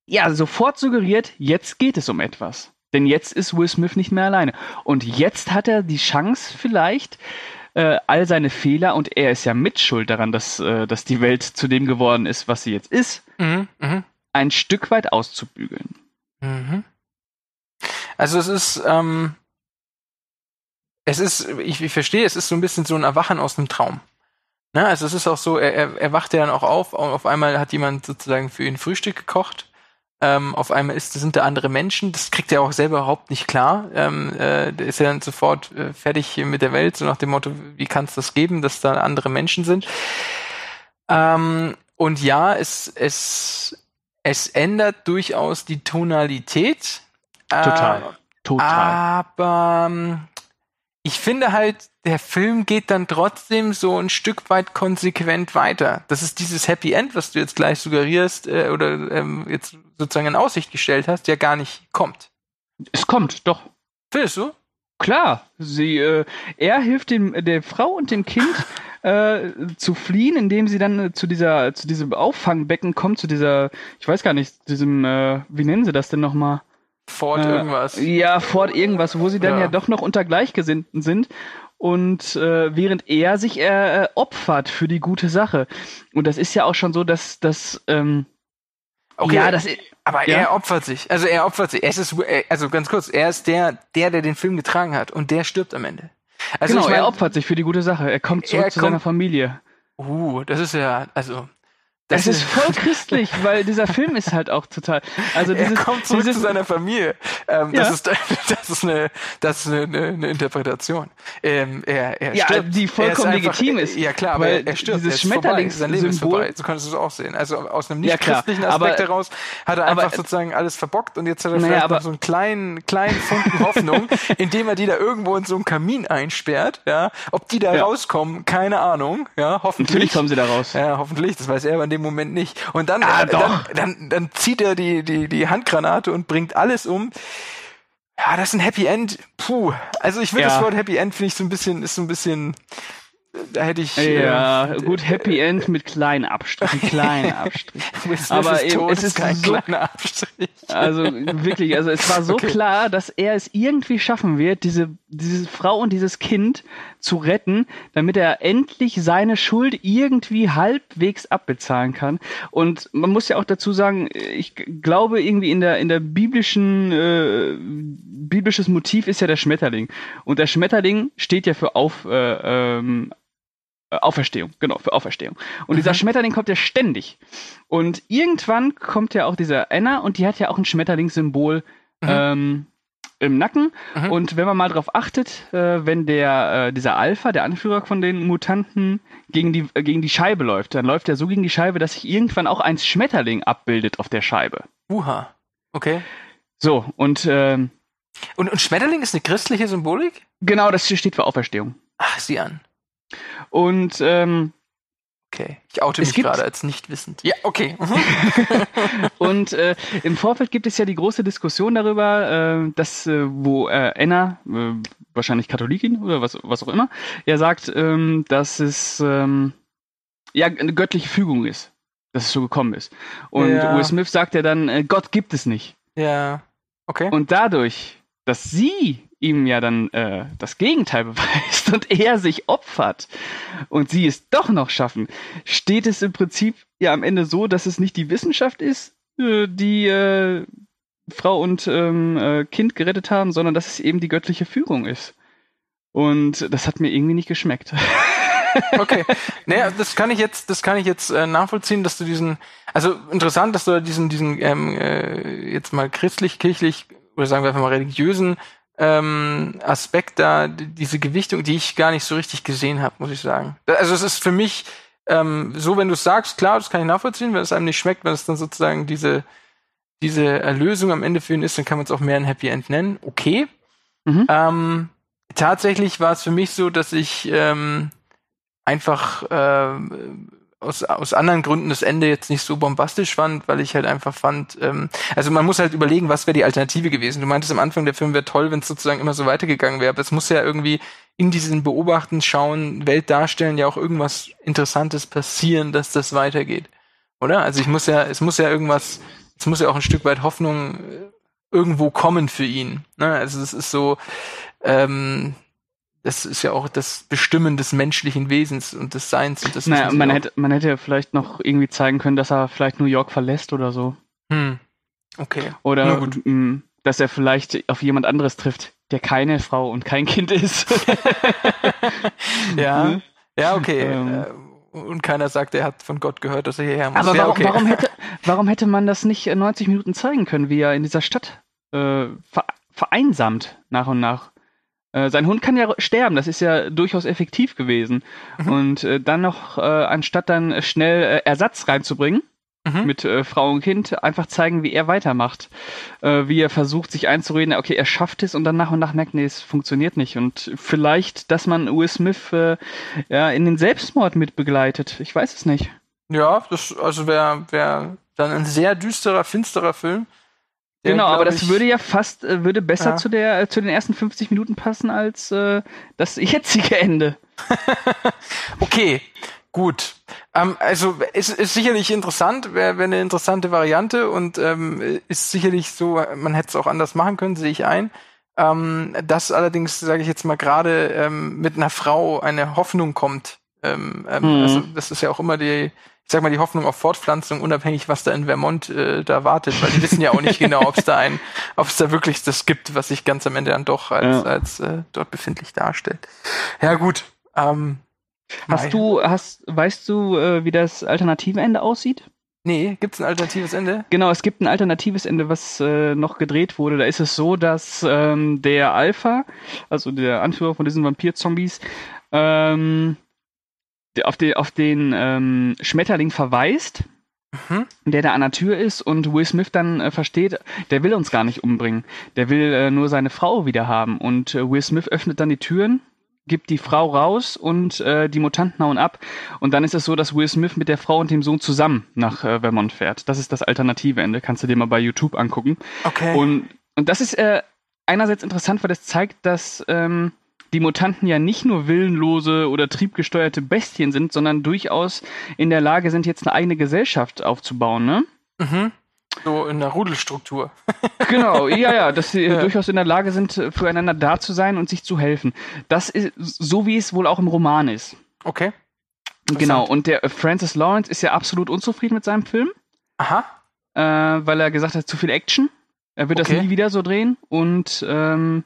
ja sofort suggeriert, jetzt geht es um etwas. Denn jetzt ist Will Smith nicht mehr alleine. Und jetzt hat er die Chance vielleicht, äh, all seine Fehler, und er ist ja mitschuld daran, dass, äh, dass die Welt zu dem geworden ist, was sie jetzt ist, mhm, mh. ein Stück weit auszubügeln. Mhm. Also es ist, ähm, es ist, ich, ich verstehe, es ist so ein bisschen so ein Erwachen aus einem Traum. Ne? Also es ist auch so, er, er, er wacht ja dann auch auf, auf einmal hat jemand sozusagen für ihn Frühstück gekocht. Ähm, auf einmal ist, sind da andere Menschen, das kriegt er auch selber überhaupt nicht klar. Ähm, äh, der ist ja dann sofort äh, fertig mit der Welt, so nach dem Motto, wie kann es das geben, dass da andere Menschen sind. Ähm, und ja, es, es, es ändert durchaus die Tonalität Total. Äh, Total. Aber ähm, ich finde halt, der Film geht dann trotzdem so ein Stück weit konsequent weiter. Das ist dieses Happy End, was du jetzt gleich suggerierst äh, oder ähm, jetzt sozusagen in Aussicht gestellt hast, ja gar nicht kommt. Es kommt, doch. Findest du? Klar, sie, äh, er hilft dem, der Frau und dem Kind äh, zu fliehen, indem sie dann äh, zu dieser, zu diesem Auffangbecken kommt, zu dieser, ich weiß gar nicht, diesem, äh, wie nennen sie das denn nochmal? Ford äh, irgendwas. Ja, Ford irgendwas, wo sie dann ja, ja doch noch unter Gleichgesinnten sind und äh, während er sich äh, opfert für die gute Sache. Und das ist ja auch schon so, dass das ähm, okay, ja, das aber ja? er opfert sich. Also er opfert sich. Es ist also ganz kurz, er ist der der der den Film getragen hat und der stirbt am Ende. Also genau, ich mein, er opfert sich für die gute Sache. Er kommt zurück er zu kommt, seiner Familie. Uh, das ist ja also das es ist voll christlich, weil dieser Film ist halt auch total. Also dieses, er kommt zurück dieses, zu seiner Familie. Ähm, ja. Das ist das ist eine das ist eine, eine, eine Interpretation. Ähm, er, er ja, stirbt. die vollkommen ist einfach, legitim ist. Ja klar, aber er, stirbt. Dieses Schmetterlings sein Leben ist vorbei. So kannst du es auch sehen. Also aus einem nicht christlichen ja, Aspekt aber, heraus hat er einfach aber, sozusagen alles verbockt und jetzt hat er naja, vielleicht aber, noch so einen kleinen kleinen Funken Hoffnung, indem er die da irgendwo in so einen Kamin einsperrt. Ja, ob die da ja. rauskommen, keine Ahnung. Ja, hoffentlich. Natürlich kommen sie da raus. Ja, hoffentlich. Das weiß er aber in dem Moment nicht. Und dann, ah, dann, dann, dann zieht er die, die, die Handgranate und bringt alles um. Ja, das ist ein Happy End. Puh. Also ich will ja. das Wort Happy End finde ich so ein bisschen, ist so ein bisschen, da hätte ich. Ja, äh, gut, Happy End mit kleinen Abstrichen, kleinen Abstrichen. Aber eben, es ist kein so, kleiner Abstrich. Also wirklich, also es war so okay. klar, dass er es irgendwie schaffen wird, diese, diese Frau und dieses Kind zu retten, damit er endlich seine Schuld irgendwie halbwegs abbezahlen kann. Und man muss ja auch dazu sagen, ich glaube irgendwie in der in der biblischen äh, biblisches Motiv ist ja der Schmetterling und der Schmetterling steht ja für auf äh, ähm, äh, Auferstehung, genau, für Auferstehung. Und mhm. dieser Schmetterling kommt ja ständig. Und irgendwann kommt ja auch dieser Anna und die hat ja auch ein Schmetterlingssymbol mhm. ähm, im Nacken. Mhm. Und wenn man mal drauf achtet, äh, wenn der, äh, dieser Alpha, der Anführer von den Mutanten, gegen die, äh, gegen die Scheibe läuft, dann läuft er so gegen die Scheibe, dass sich irgendwann auch ein Schmetterling abbildet auf der Scheibe. Uha. Okay. So, und, ähm, und, und Schmetterling ist eine christliche Symbolik? Genau, das steht für Auferstehung. Ach, sieh an. Und ähm, Okay, ich oute mich gerade als nicht wissend. Ja, okay. Mhm. und äh, im Vorfeld gibt es ja die große Diskussion darüber, äh, dass äh, wo äh, Anna, äh, wahrscheinlich Katholikin oder was, was auch immer, ja sagt, ähm, dass es ähm, ja eine göttliche Fügung ist, dass es so gekommen ist. Und ja. Will Smith sagt ja dann, äh, Gott gibt es nicht. Ja, okay. Und dadurch, dass sie ihm ja dann äh, das Gegenteil beweist und er sich opfert und sie es doch noch schaffen, steht es im Prinzip ja am Ende so, dass es nicht die Wissenschaft ist, äh, die, äh, Frau und ähm, äh, Kind gerettet haben, sondern dass es eben die göttliche Führung ist. Und das hat mir irgendwie nicht geschmeckt. okay. Naja, das kann ich jetzt, das kann ich jetzt äh, nachvollziehen, dass du diesen, also interessant, dass du diesen, diesen ähm, äh, jetzt mal christlich-kirchlich oder sagen wir einfach mal religiösen ähm, Aspekt da, diese Gewichtung, die ich gar nicht so richtig gesehen habe, muss ich sagen. Also es ist für mich ähm, so, wenn du es sagst, klar, das kann ich nachvollziehen, wenn es einem nicht schmeckt, wenn es dann sozusagen diese diese Erlösung am Ende für ihn ist, dann kann man es auch mehr ein Happy End nennen. Okay. Mhm. Ähm, tatsächlich war es für mich so, dass ich ähm, einfach äh, aus, aus anderen Gründen das Ende jetzt nicht so bombastisch fand, weil ich halt einfach fand, ähm, also man muss halt überlegen, was wäre die Alternative gewesen. Du meintest am Anfang, der Film wäre toll, wenn es sozusagen immer so weitergegangen wäre, aber es muss ja irgendwie in diesen Beobachten, Schauen, Welt darstellen, ja auch irgendwas Interessantes passieren, dass das weitergeht. Oder? Also ich muss ja, es muss ja irgendwas, es muss ja auch ein Stück weit Hoffnung äh, irgendwo kommen für ihn. Ne? Also es ist so, ähm, das ist ja auch das Bestimmen des menschlichen Wesens und des Seins. Und das naja, man hätte, man hätte vielleicht noch irgendwie zeigen können, dass er vielleicht New York verlässt oder so. Hm. Okay. Oder mh, mm, dass er vielleicht auf jemand anderes trifft, der keine Frau und kein Kind ist. ja. Hm? Ja, okay. Ähm. Äh, und keiner sagt, er hat von Gott gehört, dass er hierher muss. Aber ja, warum, okay. warum, hätte, warum hätte man das nicht 90 Minuten zeigen können, wie er in dieser Stadt äh, vereinsamt nach und nach? Äh, sein Hund kann ja sterben, das ist ja durchaus effektiv gewesen. Mhm. Und äh, dann noch, äh, anstatt dann schnell äh, Ersatz reinzubringen, mhm. mit äh, Frau und Kind, einfach zeigen, wie er weitermacht. Wie er versucht, sich einzureden, okay, er schafft es und dann nach und nach merkt, nee, es funktioniert nicht. Und vielleicht, dass man Will Smith ja, in den Selbstmord mit begleitet. Ich weiß es nicht. Ja, das also wäre wär dann ein sehr düsterer, finsterer Film. Der, genau, aber das würde ja fast, äh, würde besser ja. zu der, äh, zu den ersten 50 Minuten passen als äh, das jetzige Ende. okay, gut. Ähm, also ist, ist sicherlich interessant, wäre wär eine interessante Variante und ähm, ist sicherlich so, man hätte es auch anders machen können, sehe ich ein. Ähm, dass allerdings, sage ich jetzt mal, gerade ähm, mit einer Frau eine Hoffnung kommt. Ähm, ähm, mhm. Also das ist ja auch immer die, ich sag mal, die Hoffnung auf Fortpflanzung, unabhängig, was da in Vermont äh, da wartet, weil die wissen ja auch nicht genau, ob es da ein, ob es da wirklich das gibt, was sich ganz am Ende dann doch als, ja. als äh, dort befindlich darstellt. Ja, gut. Ähm, hast Mai. du, hast, weißt du, äh, wie das alternative Ende aussieht? Nee, gibt's ein alternatives Ende? Genau, es gibt ein alternatives Ende, was äh, noch gedreht wurde. Da ist es so, dass ähm, der Alpha, also der Anführer von diesen Vampir-Zombies, ähm, auf, die, auf den ähm, Schmetterling verweist, mhm. der da an der Tür ist und Will Smith dann äh, versteht, der will uns gar nicht umbringen. Der will äh, nur seine Frau wieder haben. Und äh, Will Smith öffnet dann die Türen, gibt die Frau raus und äh, die Mutanten hauen ab. Und dann ist es so, dass Will Smith mit der Frau und dem Sohn zusammen nach äh, Vermont fährt. Das ist das alternative Ende. Kannst du dir mal bei YouTube angucken. Okay. Und, und das ist äh, einerseits interessant, weil das zeigt, dass ähm, die Mutanten ja nicht nur willenlose oder triebgesteuerte Bestien sind, sondern durchaus in der Lage sind, jetzt eine eigene Gesellschaft aufzubauen, ne? Mhm. So in der Rudelstruktur. genau, ja, ja, dass sie ja. durchaus in der Lage sind, füreinander da zu sein und sich zu helfen. Das ist so, wie es wohl auch im Roman ist. Okay. Genau, und der Francis Lawrence ist ja absolut unzufrieden mit seinem Film. Aha. Äh, weil er gesagt hat, zu viel Action. Er wird okay. das nie wieder so drehen. Und ähm,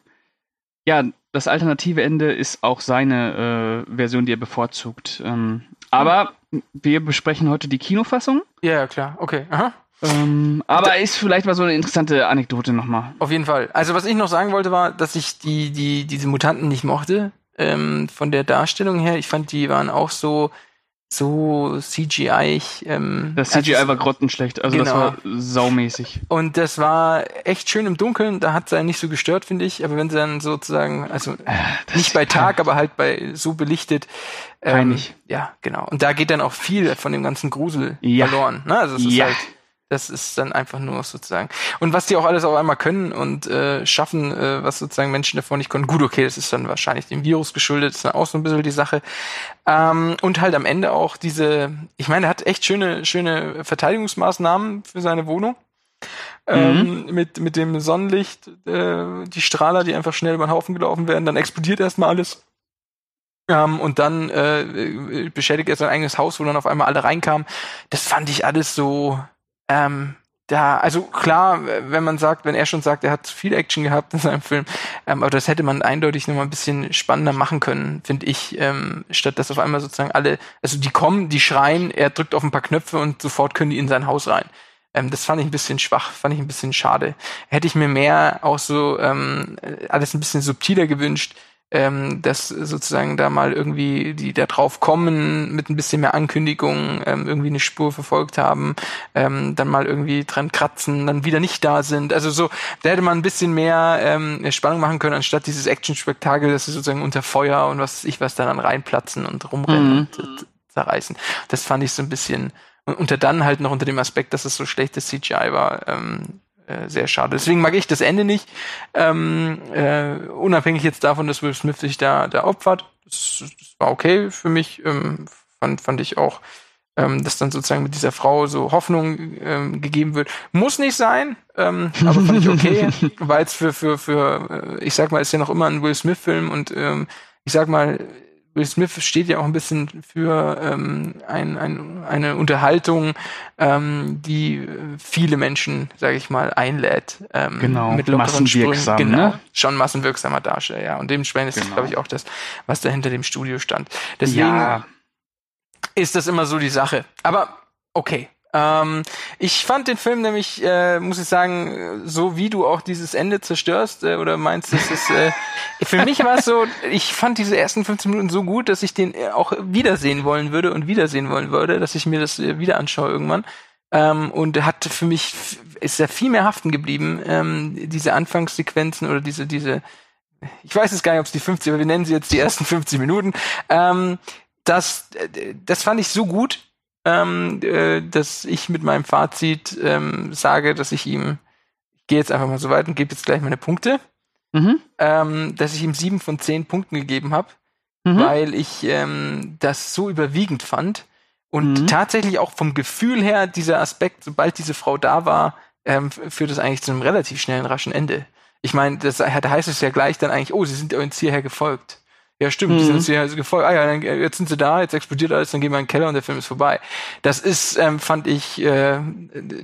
ja, das alternative Ende ist auch seine äh, Version, die er bevorzugt. Ähm, aber wir besprechen heute die Kinofassung. Ja, ja klar. Okay. Aha. Ähm, aber da, ist vielleicht mal so eine interessante Anekdote nochmal. Auf jeden Fall. Also was ich noch sagen wollte war, dass ich die die diese Mutanten nicht mochte ähm, von der Darstellung her. Ich fand die waren auch so so CGI. Ähm, das CGI also, war grottenschlecht, also genau. das war saumäßig. Und das war echt schön im Dunkeln, da hat es einen nicht so gestört, finde ich. Aber wenn sie dann sozusagen, also äh, nicht bei Tag, aber halt bei so belichtet. Ähm, Ja, genau. Und da geht dann auch viel von dem ganzen Grusel ja. verloren. Ne? Also es ist ja. halt das ist dann einfach nur sozusagen. Und was die auch alles auf einmal können und äh, schaffen, äh, was sozusagen Menschen davor nicht konnten, gut, okay, das ist dann wahrscheinlich dem Virus geschuldet, ist dann auch so ein bisschen die Sache. Ähm, und halt am Ende auch diese, ich meine, er hat echt schöne, schöne Verteidigungsmaßnahmen für seine Wohnung. Ähm, mhm. mit, mit dem Sonnenlicht, äh, die Strahler, die einfach schnell über den Haufen gelaufen werden, dann explodiert erstmal alles. Ähm, und dann äh, beschädigt er sein eigenes Haus, wo dann auf einmal alle reinkamen. Das fand ich alles so, ähm, da, also klar, wenn man sagt, wenn er schon sagt, er hat viel Action gehabt in seinem Film, ähm, aber das hätte man eindeutig noch mal ein bisschen spannender machen können, finde ich, ähm, statt dass auf einmal sozusagen alle, also die kommen, die schreien, er drückt auf ein paar Knöpfe und sofort können die in sein Haus rein. Ähm, das fand ich ein bisschen schwach, fand ich ein bisschen schade. Hätte ich mir mehr auch so ähm, alles ein bisschen subtiler gewünscht, ähm, dass sozusagen da mal irgendwie die da drauf kommen mit ein bisschen mehr Ankündigung ähm, irgendwie eine Spur verfolgt haben, ähm, dann mal irgendwie dran kratzen, dann wieder nicht da sind. Also so, da hätte man ein bisschen mehr ähm, Spannung machen können, anstatt dieses Action-Spektakel, dass sie sozusagen unter Feuer und was ich was da dann reinplatzen und rumrennen mhm. und äh, zerreißen. Das fand ich so ein bisschen und unter dann halt noch unter dem Aspekt, dass es so schlechtes CGI war, ähm, äh, sehr schade. Deswegen mag ich das Ende nicht. Ähm, äh, unabhängig jetzt davon, dass Will Smith sich da, da opfert. Das, das war okay für mich. Ähm, fand, fand ich auch, ähm, dass dann sozusagen mit dieser Frau so Hoffnung ähm, gegeben wird. Muss nicht sein, ähm, aber fand ich okay, weil es für, für, für, äh, ich sag mal, ist ja noch immer ein Will Smith-Film und ähm, ich sag mal, Will Smith steht ja auch ein bisschen für ähm, ein, ein, eine Unterhaltung, ähm, die viele Menschen, sage ich mal, einlädt. Ähm, genau, mit massenwirksam, Sprüngen. Genau, ne? schon massenwirksamer Darsteller, ja. Und dementsprechend ist genau. das, glaube ich, auch das, was da hinter dem Studio stand. Deswegen ja. ist das immer so die Sache. Aber okay, ähm, ich fand den Film nämlich, äh, muss ich sagen, so wie du auch dieses Ende zerstörst äh, oder meinst, das ist, äh, für mich war es so, ich fand diese ersten 15 Minuten so gut, dass ich den äh, auch wiedersehen wollen würde und wiedersehen wollen würde, dass ich mir das äh, wieder anschaue irgendwann. Ähm, und hat für mich, ist ja viel mehr haften geblieben, ähm, diese Anfangssequenzen oder diese, diese, ich weiß jetzt gar nicht, ob es die 50, aber wir nennen sie jetzt die ersten 50 Minuten. Ähm, das, äh, das fand ich so gut, ähm, äh, dass ich mit meinem Fazit ähm, sage, dass ich ihm, ich gehe jetzt einfach mal so weit und gebe jetzt gleich meine Punkte, mhm. ähm, dass ich ihm sieben von zehn Punkten gegeben habe, mhm. weil ich ähm, das so überwiegend fand und mhm. tatsächlich auch vom Gefühl her dieser Aspekt, sobald diese Frau da war, ähm, führt es eigentlich zu einem relativ schnellen, raschen Ende. Ich meine, das da heißt es ja gleich dann eigentlich, oh, sie sind uns hierher gefolgt. Ja, stimmt, mhm. die sind uns hier gefolgt. Ah ja, dann, äh, jetzt sind sie da, jetzt explodiert alles, dann gehen wir in den Keller und der Film ist vorbei. Das ist, ähm, fand ich, äh,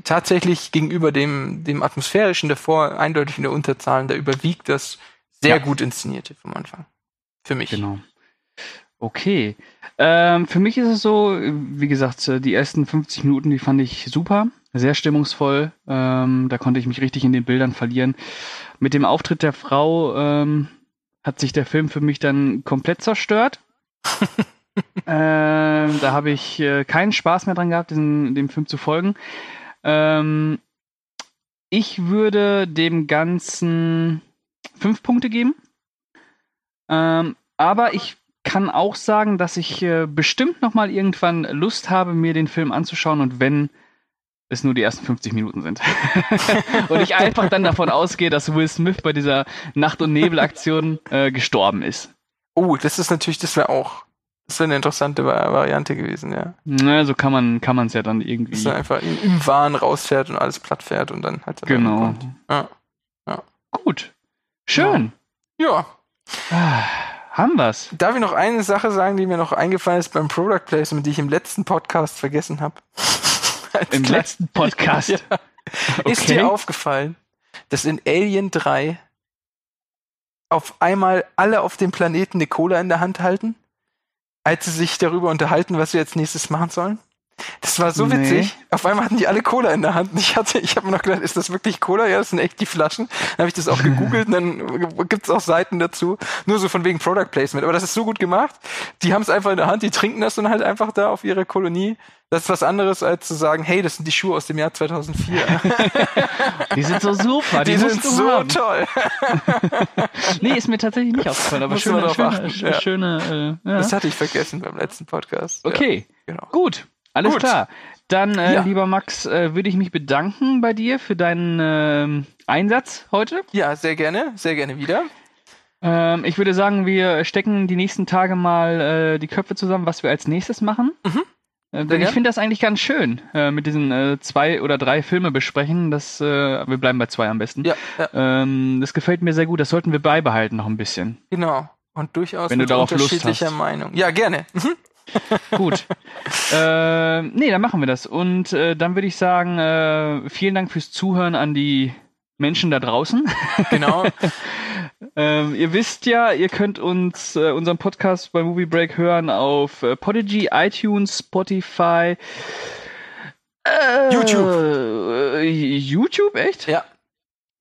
tatsächlich gegenüber dem, dem atmosphärischen davor eindeutig in der Unterzahl. Da überwiegt das sehr ja. gut inszenierte vom Anfang. Für mich. Genau. Okay. Ähm, für mich ist es so, wie gesagt, äh, die ersten 50 Minuten, die fand ich super, sehr stimmungsvoll. Ähm, da konnte ich mich richtig in den Bildern verlieren. Mit dem Auftritt der Frau, ähm, hat sich der Film für mich dann komplett zerstört. ähm, da habe ich äh, keinen Spaß mehr dran gehabt, diesen, dem Film zu folgen. Ähm, ich würde dem Ganzen fünf Punkte geben. Ähm, aber ich kann auch sagen, dass ich äh, bestimmt noch mal irgendwann Lust habe, mir den Film anzuschauen und wenn es nur die ersten 50 Minuten sind. und ich einfach dann davon ausgehe, dass Will Smith bei dieser Nacht- und Nebel-Aktion äh, gestorben ist. Oh, das ist natürlich, das wäre auch, das wäre eine interessante Variante gewesen, ja. Na, so kann man kann man es ja dann irgendwie. Dass er einfach im, im Wahn rausfährt und alles platt fährt und dann halt. Genau. Ja. ja. Gut. Schön. Ja. Ah, haben wir's. Darf ich noch eine Sache sagen, die mir noch eingefallen ist beim Product Placement, die ich im letzten Podcast vergessen habe? Im letzten Podcast. ja. okay. Ist dir aufgefallen, dass in Alien 3 auf einmal alle auf dem Planeten eine Cola in der Hand halten, als sie sich darüber unterhalten, was sie jetzt nächstes machen sollen? Das war so nee. witzig. Auf einmal hatten die alle Cola in der Hand. Ich hatte, ich habe mir noch gedacht, ist das wirklich Cola? Ja, das sind echt die Flaschen. Dann habe ich das auch gegoogelt und dann gibt's auch Seiten dazu. Nur so von wegen Product Placement. Aber das ist so gut gemacht. Die haben es einfach in der Hand, die trinken das dann halt einfach da auf ihrer Kolonie. Das ist was anderes, als zu sagen, hey, das sind die Schuhe aus dem Jahr 2004. die sind so super. Die, die sind so haben. toll. nee, ist mir tatsächlich nicht aufgefallen, aber schöne, schöne, ja. schöne äh, ja. Das hatte ich vergessen beim letzten Podcast. Okay, ja, genau. gut. Alles Gut. klar. Dann, äh, ja. lieber Max, äh, würde ich mich bedanken bei dir für deinen äh, Einsatz heute. Ja, sehr gerne, sehr gerne wieder. Ähm, ich würde sagen, wir stecken die nächsten Tage mal äh, die Köpfe zusammen, was wir als nächstes machen. Mhm. Äh, denn ich finde das eigentlich ganz schön, äh, mit diesen äh, zwei oder drei Filme besprechen. Das, äh, wir bleiben bei zwei am besten. Ja, ja. Ähm, das gefällt mir sehr gut. Das sollten wir beibehalten noch ein bisschen. Genau. Und durchaus Wenn mit du darauf unterschiedlicher Lust hast. Meinung. Ja, gerne. Mhm. Gut. äh, nee, dann machen wir das. Und äh, dann würde ich sagen, äh, vielen Dank fürs Zuhören an die Menschen da draußen. Genau. ähm, ihr wisst ja, ihr könnt uns äh, unseren Podcast bei Movie Break hören auf äh, Podigy, iTunes, Spotify, äh, YouTube. Äh, YouTube, echt? Ja.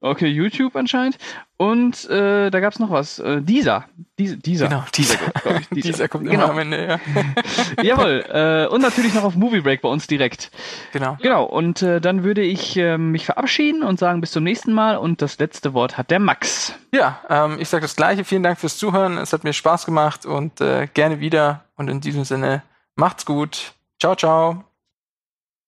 Okay, YouTube anscheinend. Und äh, da gab's noch was. Äh, dieser. Diese, dieser. Genau, dieser. Dieser, ich, dieser. dieser kommt genau. immer am Ende, ja. Jawohl. Äh, und natürlich noch auf Movie Break bei uns direkt. Genau. Genau. Und äh, dann würde ich äh, mich verabschieden und sagen bis zum nächsten Mal. Und das letzte Wort hat der Max. Ja, ähm, ich sage das gleiche. Vielen Dank fürs Zuhören. Es hat mir Spaß gemacht und äh, gerne wieder. Und in diesem Sinne, macht's gut. Ciao, ciao.